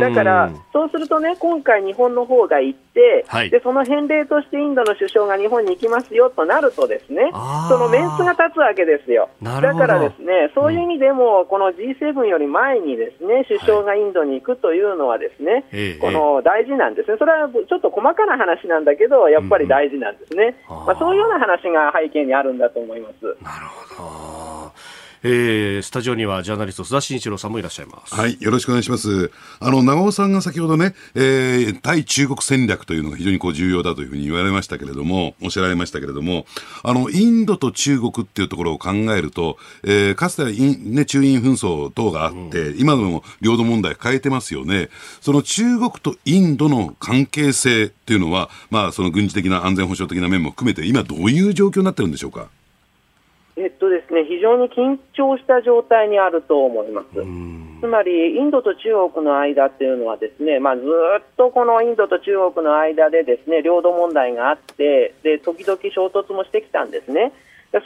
だから、そうするとね、今回、日本の方が行って、はい、でその返礼としてインドの首相が日本に行きますよとなると、ですねそのメンツが立つわけですよ。だからですね、そういう意味でも、この G7 より前にですね首相がインドに行くというのは、ですね、はい、この大事なんですね、それはちょっと細かな話なんだけど、やっぱり大事なんですね、まあ、そういうような話が背景にあるんだと思います。なるほどえー、スタジオにはジャーナリスト須田慎一郎さんもいらっしゃいます。はい、よろしくお願いします。あの、長尾さんが先ほどね、えー、対中国戦略というのが非常にこう重要だというふうに言われましたけれども、おっしゃられましたけれども、あの、インドと中国っていうところを考えると、えー、かつてはイン、ね、中印紛争等があって、うん、今でも領土問題変えてますよね。その中国とインドの関係性っていうのは、まあ、その軍事的な安全保障的な面も含めて、今どういう状況になってるんでしょうか？えっとですね、非常に緊張した状態にあると思います。つまり、インドと中国の間っていうのはですね、まあ、ずっとこのインドと中国の間でですね、領土問題があって、で、時々衝突もしてきたんですね。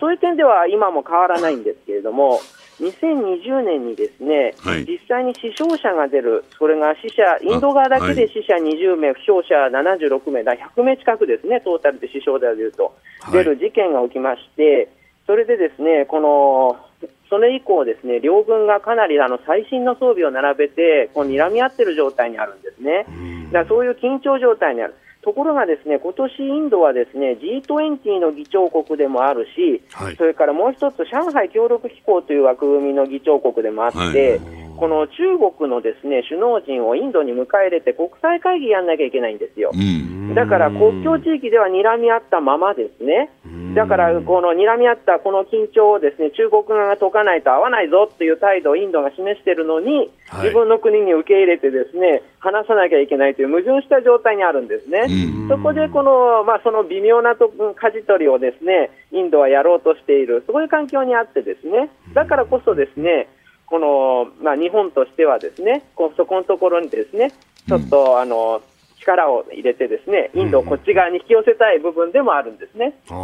そういう点では今も変わらないんですけれども、2020年にですね、はい、実際に死傷者が出る、それが死者、インド側だけで死者20名、負傷者76名だ、100名近くですね、トータルで死傷でいうと、出る事件が起きまして、それでですね、このそれ以降、ですね両軍がかなりあの最新の装備を並べてこう睨み合っている状態にあるんですね。だそういう緊張状態にある。ところがですね今年インドはですね G20 の議長国でもあるし、はい、それからもう一つ上海協力機構という枠組みの議長国でもあって、はいこの中国のですね首脳陣をインドに迎え入れて国際会議やんなきゃいけないんですよ。だから国境地域では睨み合ったままですね。だからこの睨み合ったこの緊張をですね中国側が解かないと合わないぞという態度をインドが示しているのに、自分の国に受け入れてですね話さなきゃいけないという矛盾した状態にあるんですね。そこでこのまあその微妙なと舵取りをですねインドはやろうとしているそういう環境にあってですねだからこそですねこの、まあ、日本としてはですねこそこのところにですねちょっと、うん、あの力を入れてですねインドをこっち側に引き寄せたい部分でもあるんですね。うん、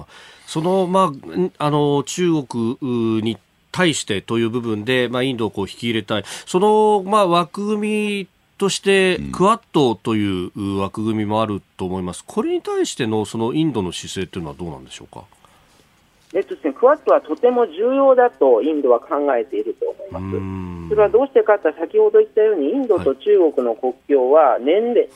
あその、まあ、あの中国に対してという部分で、まあ、インドをこう引き入れたい、その、まあ、枠組みとして、クアッドという枠組みもあると思います、これに対してのそのインドの姿勢というのはどうなんでしょうか？えっとですね、クワッドはとても重要だとインドは考えていると思います。それはどうしてかと先ほど言ったように、インドと中国の国境は年齢、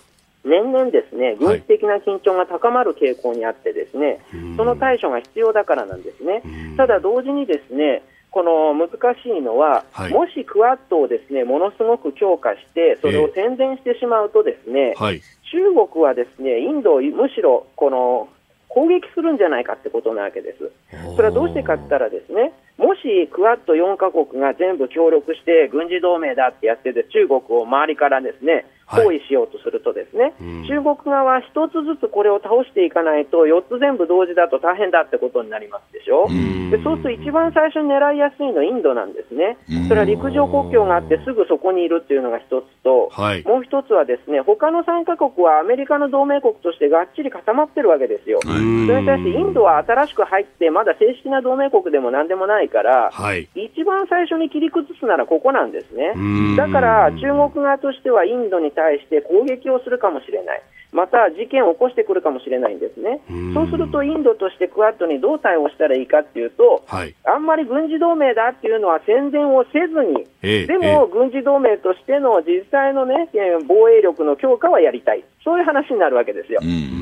年々ですね、軍事的な緊張が高まる傾向にあってですね、その対処が必要だからなんですね。ただ同時にですね、この難しいのは、はい、もしクワッドをですねものすごく強化して、それを宣伝してしまうと、ですね、えーはい、中国はですねインドをむしろこの攻撃するんじゃないかってことなわけです。それはどうしてかって言ったらですね、もしクアッド4カ国が全部協力して軍事同盟だってやってて中国を周りからですね包囲しようとするとですね、はい、中国側は一つずつこれを倒していかないと、4つ全部同時だと大変だってことになりますでしょ、うでそうすると一番最初に狙いやすいのはインドなんですね、それは陸上国境があって、すぐそこにいるっていうのが一つと、はい、もう一つはですね他の3カ国はアメリカの同盟国としてがっちり固まってるわけですよ、それに対してインドは新しく入って、まだ正式な同盟国でもなんでもないから、はい、一番最初に切り崩すならここなんですね。だから中国側としてはインドに対して攻撃をするかもしれない。また事件を起こしてくるかもしれないんですね、そうするとインドとしてクアッドにどう対応したらいいかというと、はい、あんまり軍事同盟だっていうのは宣伝をせずに、えー、でも軍事同盟としての実際の、ね、防衛力の強化はやりたい、そういう話になるわけですよ。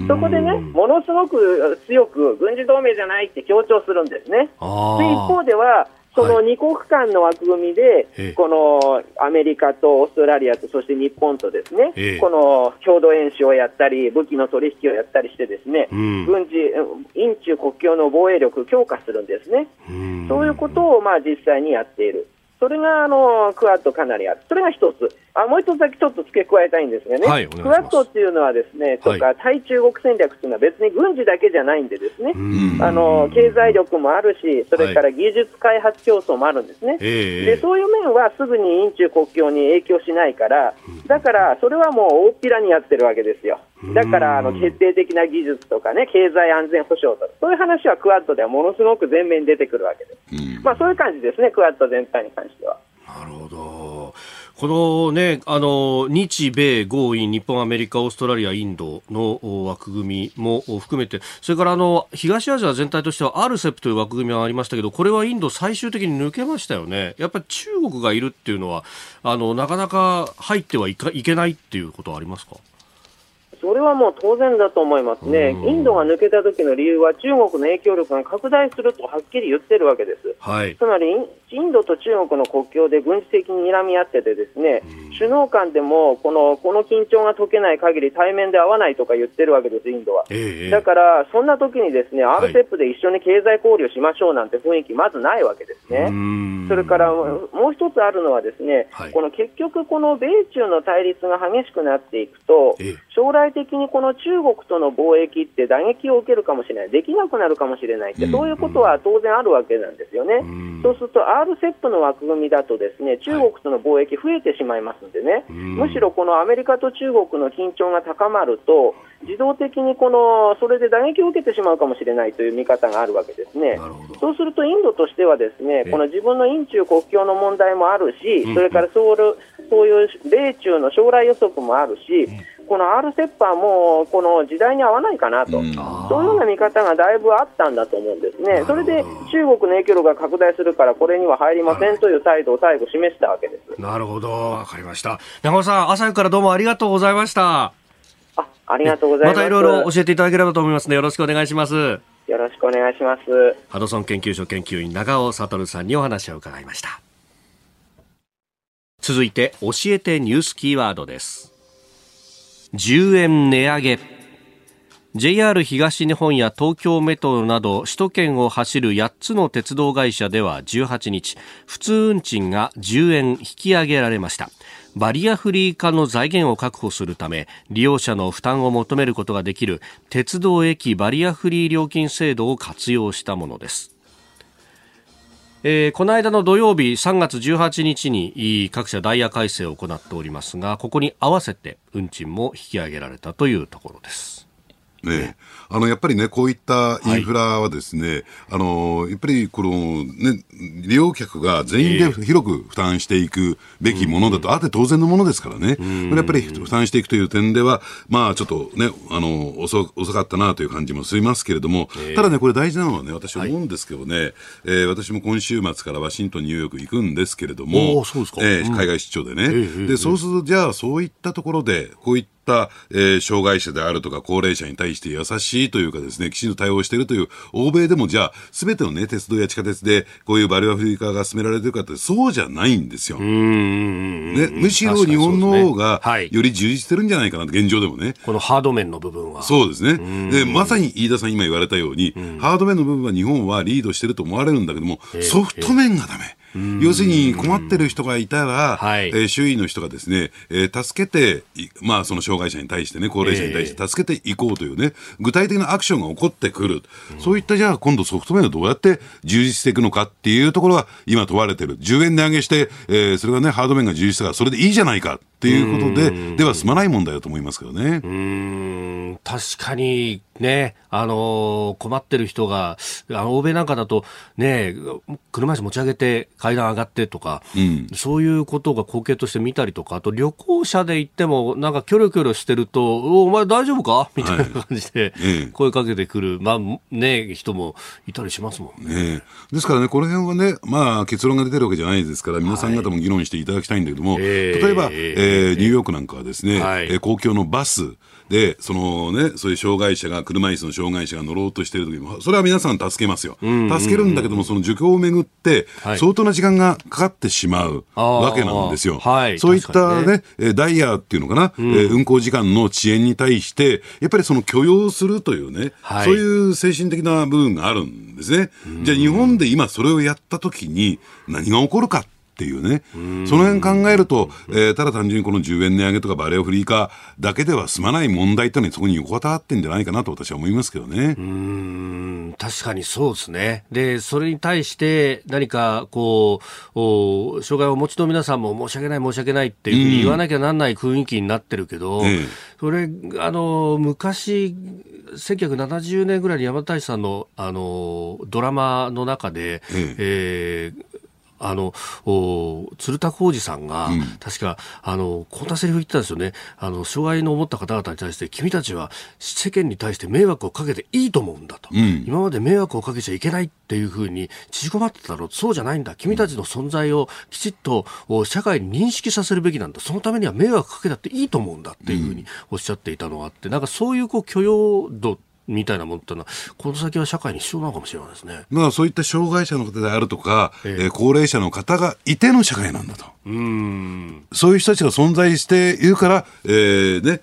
そこでね、ものすごく強く軍事同盟じゃないって強調するんですね。で一方ではその2国間の枠組みで、はい、このアメリカとオーストラリアとそして日本とですね、この共同演習をやったり、武器の取引をやったりしてですね、うん、軍事、印中国境の防衛力強化するんですね。そういうことをまあ実際にやっている。それがあのクアッドかなりある。それが一つ。あもう一つだけちょっと付け加えたいんですがね、はい、クワッドっていうのはですね、とか、対中国戦略っていうのは別に軍事だけじゃないんでですね、あの経済力もあるし、それから技術開発競争もあるんですね。はい、でそういう面はすぐに印中国境に影響しないから、だからそれはもう大っぴらにやってるわけですよ。だからあの決定的な技術とかね、経済安全保障とか、そういう話はクワッドではものすごく前面に出てくるわけです。まあそういう感じですね、クワッド全体に関しては。なるほど。このね、あの、日米豪印、日本、アメリカ、オーストラリア、インドの枠組みも含めて、それからあの、東アジア全体としては RCEP という枠組みはありましたけど、これはインド最終的に抜けましたよね。やっぱり中国がいるっていうのは、あの、なかなか入ってはいかいけないっていうことはありますか？それはもう当然だと思いますね、インドが抜けた時の理由は中国の影響力が拡大するとはっきり言ってるわけです、はい、つまりインドと中国の国境で軍事的に睨み合ってて、ですね、首脳間でもこのこの緊張が解けない限り対面で会わないとか言ってるわけです、インドは。えー、だから、そんな時にですね RCEP で一緒に経済交流しましょうなんて雰囲気、まずないわけですね。それからもう一つあるのは、ですね、はい、この結局、この米中の対立が激しくなっていくと、えー、将来的にこの中国との貿易って打撃を受けるかもしれない、できなくなるかもしれないって、そういうことは当然あるわけなんですよね。そうすると RCEP の枠組みだとですね中国との貿易増えてしまいますのでね、はい、むしろこのアメリカと中国の緊張が高まると自動的にこのそれで打撃を受けてしまうかもしれないという見方があるわけですね。そうするとインドとしてはですねこの自分の印中国境の問題もあるし、それからそうそういう米中の将来予測もあるし、この RCEP はもうこの時代に合わないかなと、うん、そういうような見方がだいぶあったんだと思うんですね、それで中国の影響力が拡大するから、これには入りませんという態度を最後、示したわけですなるほど、わかりました。長尾さん、朝からどうもありがとうございました。あありがとうございます。またいろいろ教えていただければと思いますので、よろしくお願いします。よろしくお願いします。ハドソン研究所研究員長尾悟さんにお話を伺いました。続いて教えてニュースキーワードです。10円値上げ。JR 東日本や東京メトロなど首都圏を走る8つの鉄道会社では18日普通運賃が10円引き上げられました。バリアフリー化の財源を確保するため利用者の負担を求めることができる鉄道駅バリアフリー料金制度を活用したものです。えー、この間の土曜日3月18日に各社ダイヤ改正を行っておりますがここに合わせて運賃も引き上げられたというところです。ね、あのやっぱりね、こういったインフラはですね、はい、あのやっぱりこの、ね、利用客が全員で広く負担していくべきものだと、あって当然のものですからね、これやっぱり負担していくという点では、まあちょっとね、あの遅遅かったなという感じもしますけれども、ただね、これ大事なのはね、私思うんですけどね、はい、えー、私も今週末からワシントン、ニューヨーク行くんですけれども、そうですか、えー、海外出張でね、でそうすると、じゃあそういったところで、こういった、えー、障害者であるとか高齢者に対して優しいというかですね、きちんと対応しているという欧米でもじゃあ、すべてのね、鉄道や地下鉄でこういうバリアフリー化が進められてるかってそうじゃないんですよ。ね、むしろ日本の方がより充実してるんじゃないかな現状でもね。このハード面の部分は。そうですね。で、まさに飯田さん今言われたように、ハード面の部分は日本はリードしてると思われるんだけども、ソフト面がダメ。要するに困ってる人がいたら、はい、えー、周囲の人がですね、えー、助けて、まあ、その障害者に対してね、高齢者に対して助けていこうというね、具体的なアクションが起こってくる。うん、そういったじゃあ今度ソフトウェアをどうやって充実していくのかっていうところが今問われてる。10円値上げして、えー、それがね、ハード面が充実したからそれでいいじゃないか。っていうことで、では済まない問題だと思いますけどね。うん。確かにね、あのー、困ってる人が、あの欧米なんかだと、ね、車椅子持ち上げて階段上がってとか、うん、そういうことが光景として見たりとか、あと旅行者で行っても、なんかキョロキョロしてると、お前大丈夫か？みたいな感じで、声かけてくる、まあね、人もいたりしますもんね。ねですからね、この辺はね、まあ結論が出てるわけじゃないですから、皆さん方も議論していただきたいんだけども、はい、例えば、えーえー、ニューヨークなんかはですね、はい、公共のバス、で、そのね、そういう障害者が、車椅子の障害者が乗ろうとしている時も、それは皆さん助けますよ。助けるんだけども、その受講をめぐって、相当な時間がかかってしまうわけなんですよ。はい、そういったね、ねダイヤっていうのかな、うん、え運行時間の遅延に対して、やっぱりその許容するというね、はい、そういう精神的な部分があるんですね。じゃあ日本で今それをやった時に何が起こるかっていうね、その辺考えると、えー、ただ単純にこの10円値上げとかバレオフリー化だけでは済まない問題ってのはそこに横たわってんじゃないかなと私は思いますけどね。うん確かにそうですね。で、それに対して何かこう、お障害をお持ちの皆さんも申し訳ない申し訳ないっていうふうに言わなきゃなんない雰囲気になってるけど、ええ、それ、あの、昔、1970年ぐらいに山田大志さんのあのドラマの中で、えええー、あの、鶴田浩二さんが、うん、確か、あの、こんなセリフ言ったんですよね。あの、障害の持った方々に対して、君たちは世間に対して迷惑をかけていいと思うんだと。うん、今まで迷惑をかけちゃいけないっていうふうに縮こまってたろう。そうじゃないんだ。君たちの存在をきちっと社会に認識させるべきなんだ。そのためには迷惑かけたっていいと思うんだっていうふうにおっしゃっていたのがあって、なんかそういうこう許容度みたいなものってのは、この先は社会に必要なのかもしれないですね。まあ、そういった障害者の方であるとか、ええー、高齢者の方がいての社会なんだと。うんそういう人たちが存在しているから、えーね、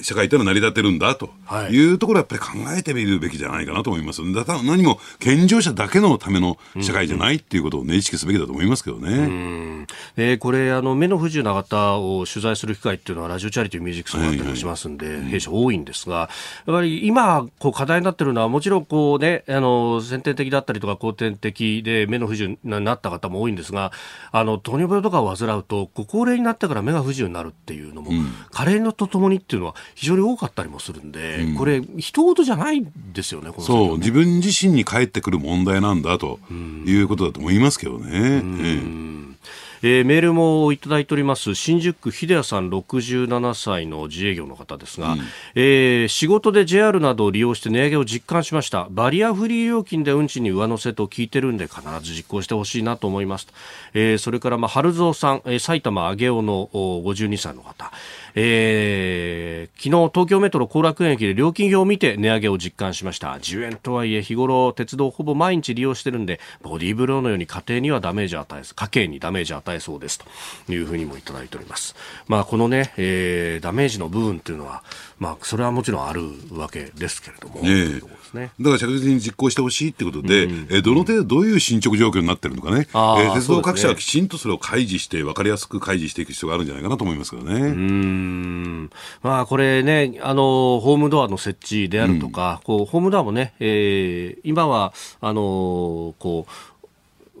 社会っていうのは成り立てるんだというところはやっぱり考えてみるべきじゃないかなと思います。だから何も健常者だけのための社会じゃないっていうことを、ね、意識すべきだと思いますけどね。うんえー、これあの、目の不自由な方を取材する機会っていうのは、ラジオチャリティーミュージックスだったりしますんで、はいはい、弊社多いんですが、やっぱり今、こう課題になってるのは、もちろんこう、ね、あの先天的だったりとか、後天的で目の不自由になった方も多いんですが、あの糖尿病とかを患うと、ご高齢になってから目が不自由になるっていうのも、うん、加齢のとともにっていうのは非常に多かったりもするんで、うん、これ、人事じゃないですよね、ねそう、自分自身に返ってくる問題なんだということだと思いますけどね。うん。えー、メールもいただいております。新宿区秀谷さん67歳の自営業の方ですが、うん、えー、仕事で JR などを利用して値上げを実感しました。バリアフリー料金で運賃に上乗せと聞いてるんで必ず実行してほしいなと思います、えー、それからまあ春蔵さん、えー、埼玉上尾の52歳の方えー、昨日東京メトロ後楽園駅で料金表を見て値上げを実感しました。10円とはいえ日頃鉄道ほぼ毎日利用してるんでボディーブローのように家庭にはダメージを与え家計にダメージを与えそうです。というふうにもいただいております。まあこのね、えー、ダメージの部分というのはまあそれはもちろんあるわけですけれども、ねね。だから着実に実行してほしいってことで、うん、えー、どの程度どういう進捗状況になってるのかね、えー、鉄道各社はきちんとそれを開示して、分かりやすく開示していく必要があるんじゃないかなと思いますけどね。うん。まあ、これね、あの、ホームドアの設置であるとか、うん、こうホームドアもね、えー、今は、あのこう、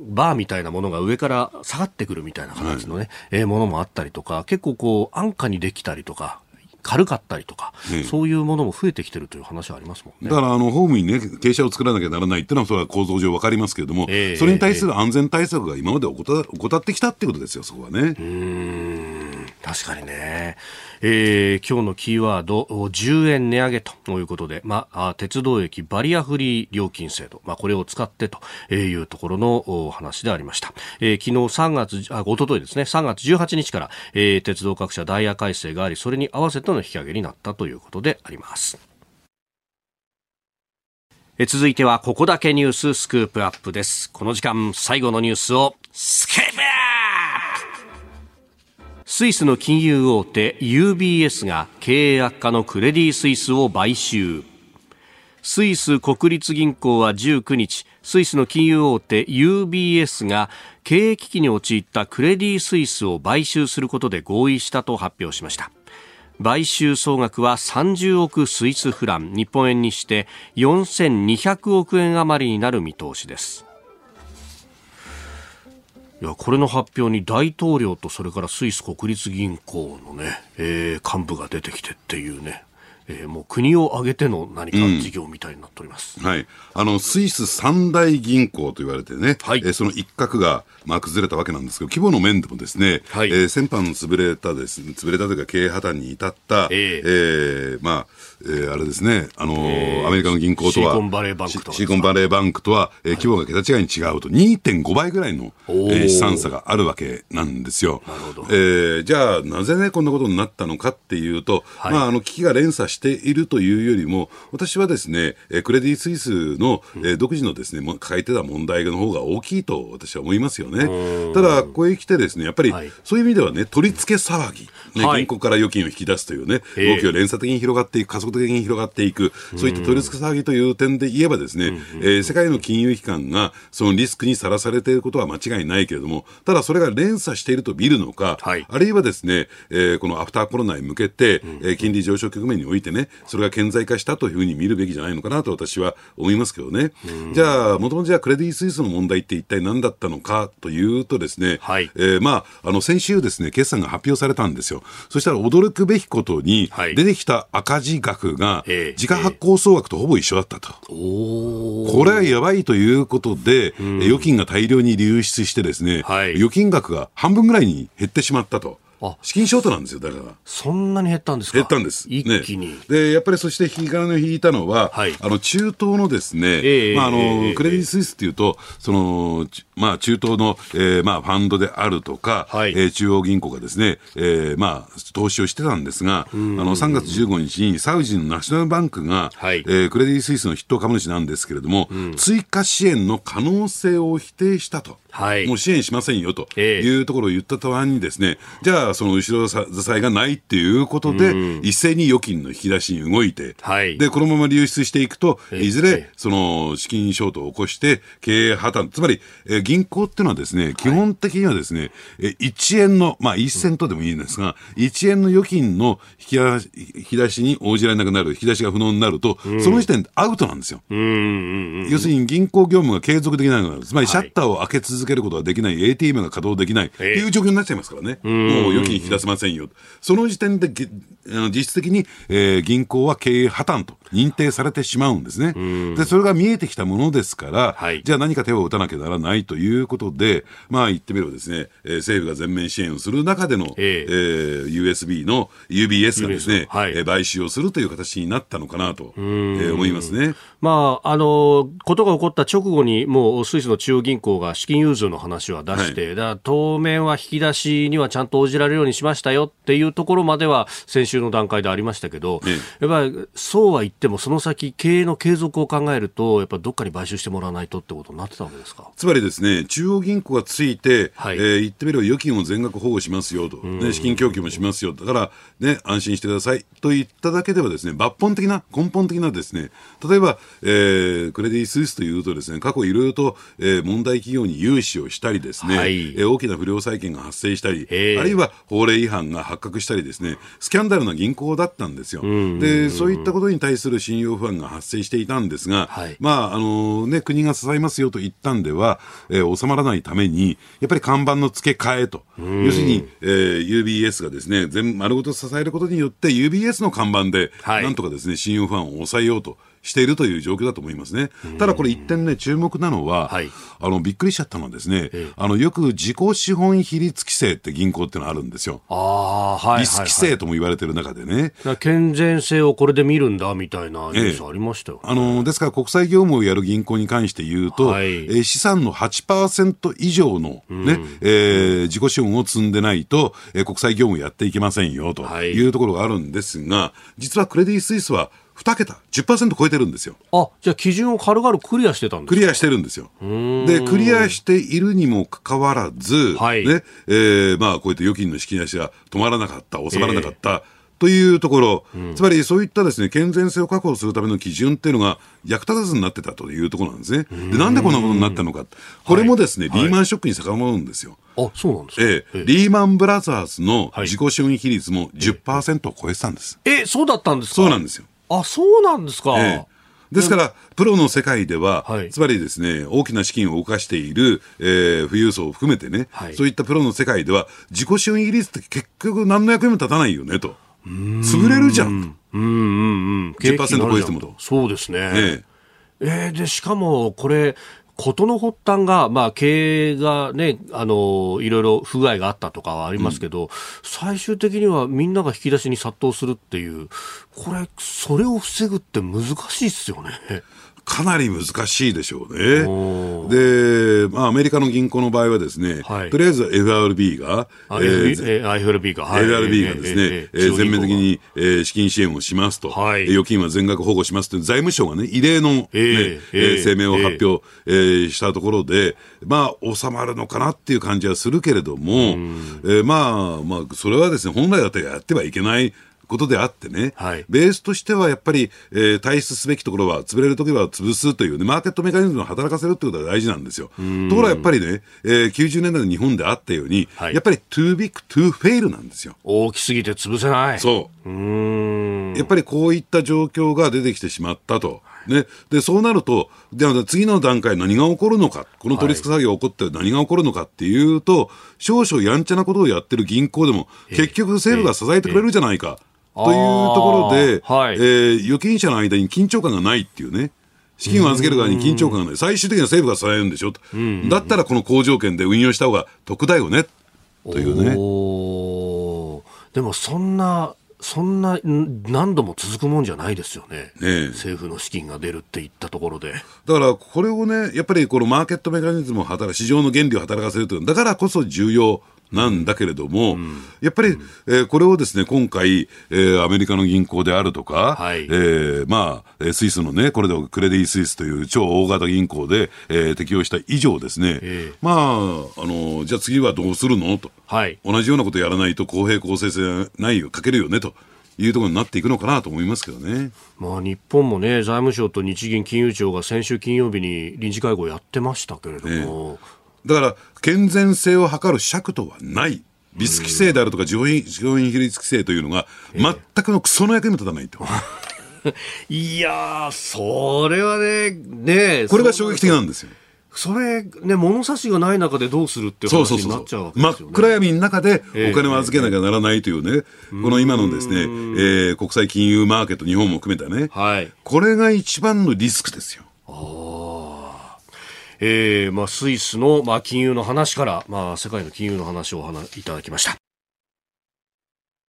バーみたいなものが上から下がってくるみたいな形のね、はい、えー、ものもあったりとか、結構こう、安価にできたりとか、軽かったりとか、ね、そういうものも増えてきてるという話はありますもんね。だからあのホームにね傾斜を作らなきゃならないっていうのはそれは構造上わかりますけれども、えー、それに対する安全対策が今まで怠ってきたっていうことですよそこはね。確かにね。えー、今日のキーワード10円値上げということで、まあ、鉄道駅バリアフリー料金制度、まあ、これを使ってというところのお話でありました、えー、昨日3月あおとといですね。3月18日から、えー、鉄道各社ダイヤ改正がありそれに合わせての引き上げになったということであります。え続いてはここだけニューススクープアップです。この時間最後のニュースをスクープアップスイスの金融大手 UBS が経営悪化のクレディ・スイスを買収。スイス国立銀行は19日スイスの金融大手 UBS が経営危機に陥ったクレディ・スイスを買収することで合意したと発表しました。買収総額は30億スイスフラン日本円にして4200億円余りになる見通しです。いやこれの発表に大統領とそれからスイス国立銀行のね、えー、幹部が出てきてっていうねえー、もう国を挙げての何か事業みたいになっております、うん、はい、あのスイス三大銀行と言われてね、はい、えー、その一角が、まあ、崩れたわけなんですけど、規模の面でもですね、はい、えー、先般潰れたです、ね、潰れたというか、経営破綻に至った、えー、えー、まあ、えー、あれですね、あのーえー、アメリカの銀行とは、シリコンバレーバンクとシリコンバレーバンクとは、えー、規模が桁違いに違うと、2.5倍ぐらいの、えー、資産差があるわけなんですよ。なるほど。えー、じゃあ、なぜね、こんなことになったのかっていうと、はい、まあ、あの危機が連鎖しているというよりも、私はですね、クレディ・スイスの、えー、独自のですね、抱えてた問題の方が大きいと私は思いますよね。ただ、ここへ来てですね、やっぱり、はい、そういう意味ではね、取り付け騒ぎ、ね、銀行から預金を引き出すというね、動きが連鎖的に広がっていく、加速的に広がっていく、そういった取り付け騒ぎという点で言えばですね、えー、世界の金融機関がそのリスクにさらされていることは間違いないけれども、ただそれが連鎖していると見るのか、はい、あるいはですね、えー、このアフターコロナに向けて、えー、金利上昇局面においてね、それが顕在化したというふうに見るべきじゃないのかなと私は思いますけどね。じゃあ、もともとじゃあクレディ・スイスの問題って一体何だったのかというとですね、はい、えー、まあ、あの、先週ですね、決算が発表されたんですよ。そしたら驚くべきことに、出てきた赤字額が、自家発行総額とほぼ一緒だったと。これはやばいということで、預金が大量に流出してですね、はい、預金額が半分ぐらいに減ってしまったと。資金ショートなんですよ、だから。そんなに減ったんですか？減ったんです。一気に。ね、で、やっぱりそして引き金を引いたのは、はい、あの、中東のですね、えー、まあ、あの、えー、クレディ・スイスっていうと、その、まあ、中東の、えー、まあ、ファンドであるとか、はい、えー、中央銀行がですね、えー、まあ、投資をしてたんですが、あの、3月15日にサウジのナショナルバンクが、はい、えー、クレディ・スイスの筆頭株主なんですけれども、うん、追加支援の可能性を否定したと。はい、もう支援しませんよと。いうところを言った途端にですね、じゃあその後ろ支えがないっていうことで、一斉に預金の引き出しに動いて、はい、で、このまま流出していくと、いずれその資金ショートを起こして経営破綻、つまり、え銀行っていうのはですね、基本的にはですね、え1円の、まあ1セントでもいいんですが、1円の預金の引き引き出しに応じられなくなる、引き出しが不能になると、その時点でアウトなんですよ。要するに銀行業務が継続できないのつまりシャッターを開け続続けることができない、ATM が稼働できないっていう状況になっちゃいますからね、もう預金引き出せませんよ、その時点で実質的に、えー、銀行は経営破綻と認定されてしまうんですね。で、それが見えてきたものですから、はい、じゃあ何か手を打たなきゃならないということで、まあ言ってみればですね、えー、政府が全面支援をする中での、えー、えー、USB の UBS がですね、はい、えー、買収をするという形になったのかなと、えー、思いますね。まあ、あの、ことが起こった直後に、もうスイスの中央銀行が資金融通の話は出して、はい、だ当面は引き出しにはちゃんと応じられるようにしましたよっていうところまでは先週の段階でありましたけど、やっぱりそうは言っても、その先、経営の継続を考えると、やっぱどっかに買収してもらわないとってことになってたわけですか？つまりですね、中央銀行がついて、はい、えー、言ってみれば預金を全額保護しますよと、ね、資金供給もしますよ、だから、ね、安心してください。と言っただけではですね、抜本的な、根本的なですね、例えば、えー、クレディ・スイスというとですね、過去いろいろと、えー、問題企業に融資をしたりですね、はい、えー、大きな不良債権が発生したり、あるいは法令違反が発覚したりですね、スキャンダルな銀行だったんですよ。で、そういったことに対する信用不安が発生していたんですが、はい、まあ、あのね、国が支えますよと言ったんでは、えー、収まらないために、やっぱり看板の付け替えと、要するに、えー、UBS がですね、全丸ごと支えることによって、UBS の看板で、なんとかですね、信用不安を抑えようと。しているという状況だと思いますね。ただこれ一点ね、注目なのは、はい、あの、びっくりしちゃったのはですね、あの、よく自己資本比率規制って銀行ってのあるんですよ。ああ、はい。リス規制とも言われてる中でね。健全性をこれで見るんだみたいなニュースありましたよ、ね、あの、ですから国際業務をやる銀行に関して言うと、はい、えー、資産の8%以上のね、うん、えー、自己資本を積んでないと、えー、国際業務やっていけませんよというところがあるんですが、実はクレディ・スイスは2桁、10%超えてるんですよ。あ、じゃあ基準を軽々クリアしてたんですクリアしてるんですよ。で、クリアしているにもかかわらず、はい、ね、えー、まあ、こうやって預金の引き出しが止まらなかった、収まらなかった、え。ーというところ、うん、つまりそういったですね健全性を確保するための基準っていうのが役立たずになってたというところなんですね。でなんでこんなことになったのか、これもですね、はい、リーマンショックに遡るんですよ。あそうなんですか、ええ、リーマンブラザーズの自己資本比率も10%を超えてたんです。ええ、そうだったんですか？そうなんですよ。あそうなんですか。ええですから、プロの世界では、はい、つまりですね、大きな資金を動かしている、えー、富裕層を含めてね、はい、そういったプロの世界では、自己資本比率って結局何の役にも立たないよねと。潰れるじゃん。うんうんうん。10%超えてもと。そうですね。えええー、で、しかも、これ、事の発端が、まあ、経営がね、あの、いろいろ不具合があったとかはありますけど、うん、最終的にはみんなが引き出しに殺到するっていう、これ、それを防ぐって難しいですよね。かなり難しいでしょうね。で、まあ、アメリカの銀行の場合はですね、はい、とりあえず FRB が、えー、FRB が、はい、FRB がですね、えー、えー、全面的に、えー、資金支援をしますと、はい、預金は全額保護しますという財務省がね、異例の、ね、えー、えー、声明を発表、えー、したところで、まあ、収まるのかなっていう感じはするけれども、えー、まあ、まあ、それはですね、本来だったらやってはいけないことであってね、はい、ベースとしてはやっぱり、えー、退出すべきところは、潰れるときは潰すという、ね、マーケットメカニズムを働かせるということが大事なんですよ。ところがやっぱりね、えー、90年代の日本であったように、はい、やっぱり too big to fail なんですよ。大きすぎて潰せない。そう。うやっぱりこういった状況が出てきてしまったと。ね、でそうなると、では次の段階、何が起こるのか、この取り付け作業が起こって何が起こるのかっていうと、少々やんちゃなことをやってる銀行でも、結局、政府が支えてくれるじゃないか。というところで、はい、えー、預金者の間に緊張感がないっていうね。資金を預ける側に緊張感がない。最終的には政府が支えるんでしょと。だったらこの好条件で運用した方が得だよね。というね。でもそんな、そんな何度も続くもんじゃないですよね。ね政府の資金が出るって言ったところで。だからこれをね、やっぱりこのマーケットメカニズムを働く、市場の原理を働かせるという、だからこそ重要なんだけれども、うん、やっぱり、えー、これをですね、今回、えー、アメリカの銀行であるとか、はい、えー、まあ、スイスのね、これでクレディ・スイスという超大型銀行で、えー、適用した以上ですね、えー、まあ、あの、じゃあ次はどうするの？と、はい、同じようなことやらないと公平公正性ないよ、かけるよねと。いうところになっていくのかなと思いますけどね。まあ日本もね、財務省と日銀金融庁が先週金曜日に臨時会合やってましたけれども、だから、健全性を図る尺とはない。リス規制であるとか、上品、上品比率規制というのが、全くのクソの役にも立たないと。いやそれはね、ねこれが衝撃的なんですよ。それ、ね、物差しがない中でどうするって話になっちゃうわけですよ、ね、真っ暗闇の中でお金を預けなきゃならないというね、えー、この今のですね、えー、国際金融マーケット、日本も含めたね、はい、これが一番のリスクですよ。えーまあ、スイスの、まあ、金融の話から、まあ、世界の金融の話をお話いただきました。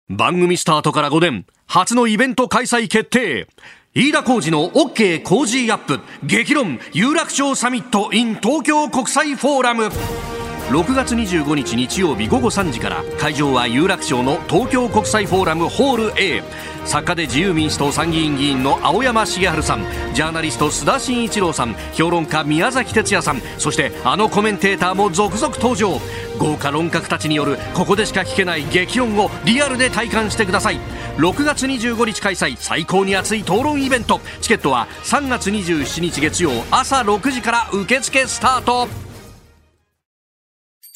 番組スタートから5年初のイベント開催決定。飯田浩二の OK 工事アップ。激論有楽町サミット in 東京国際フォーラム。6月25日日曜日午後3時から会場は有楽町の東京国際フォーラムホール A 作家で自由民主党参議院議員の青山茂春さんジャーナリスト須田慎一郎さん評論家宮崎哲弥さんそしてあのコメンテーターも続々登場。豪華論客たちによるここでしか聞けない激論をリアルで体感してください。6月25日開催最高に熱い討論イベント。チケットは3月27日月曜朝6時から受付スタート。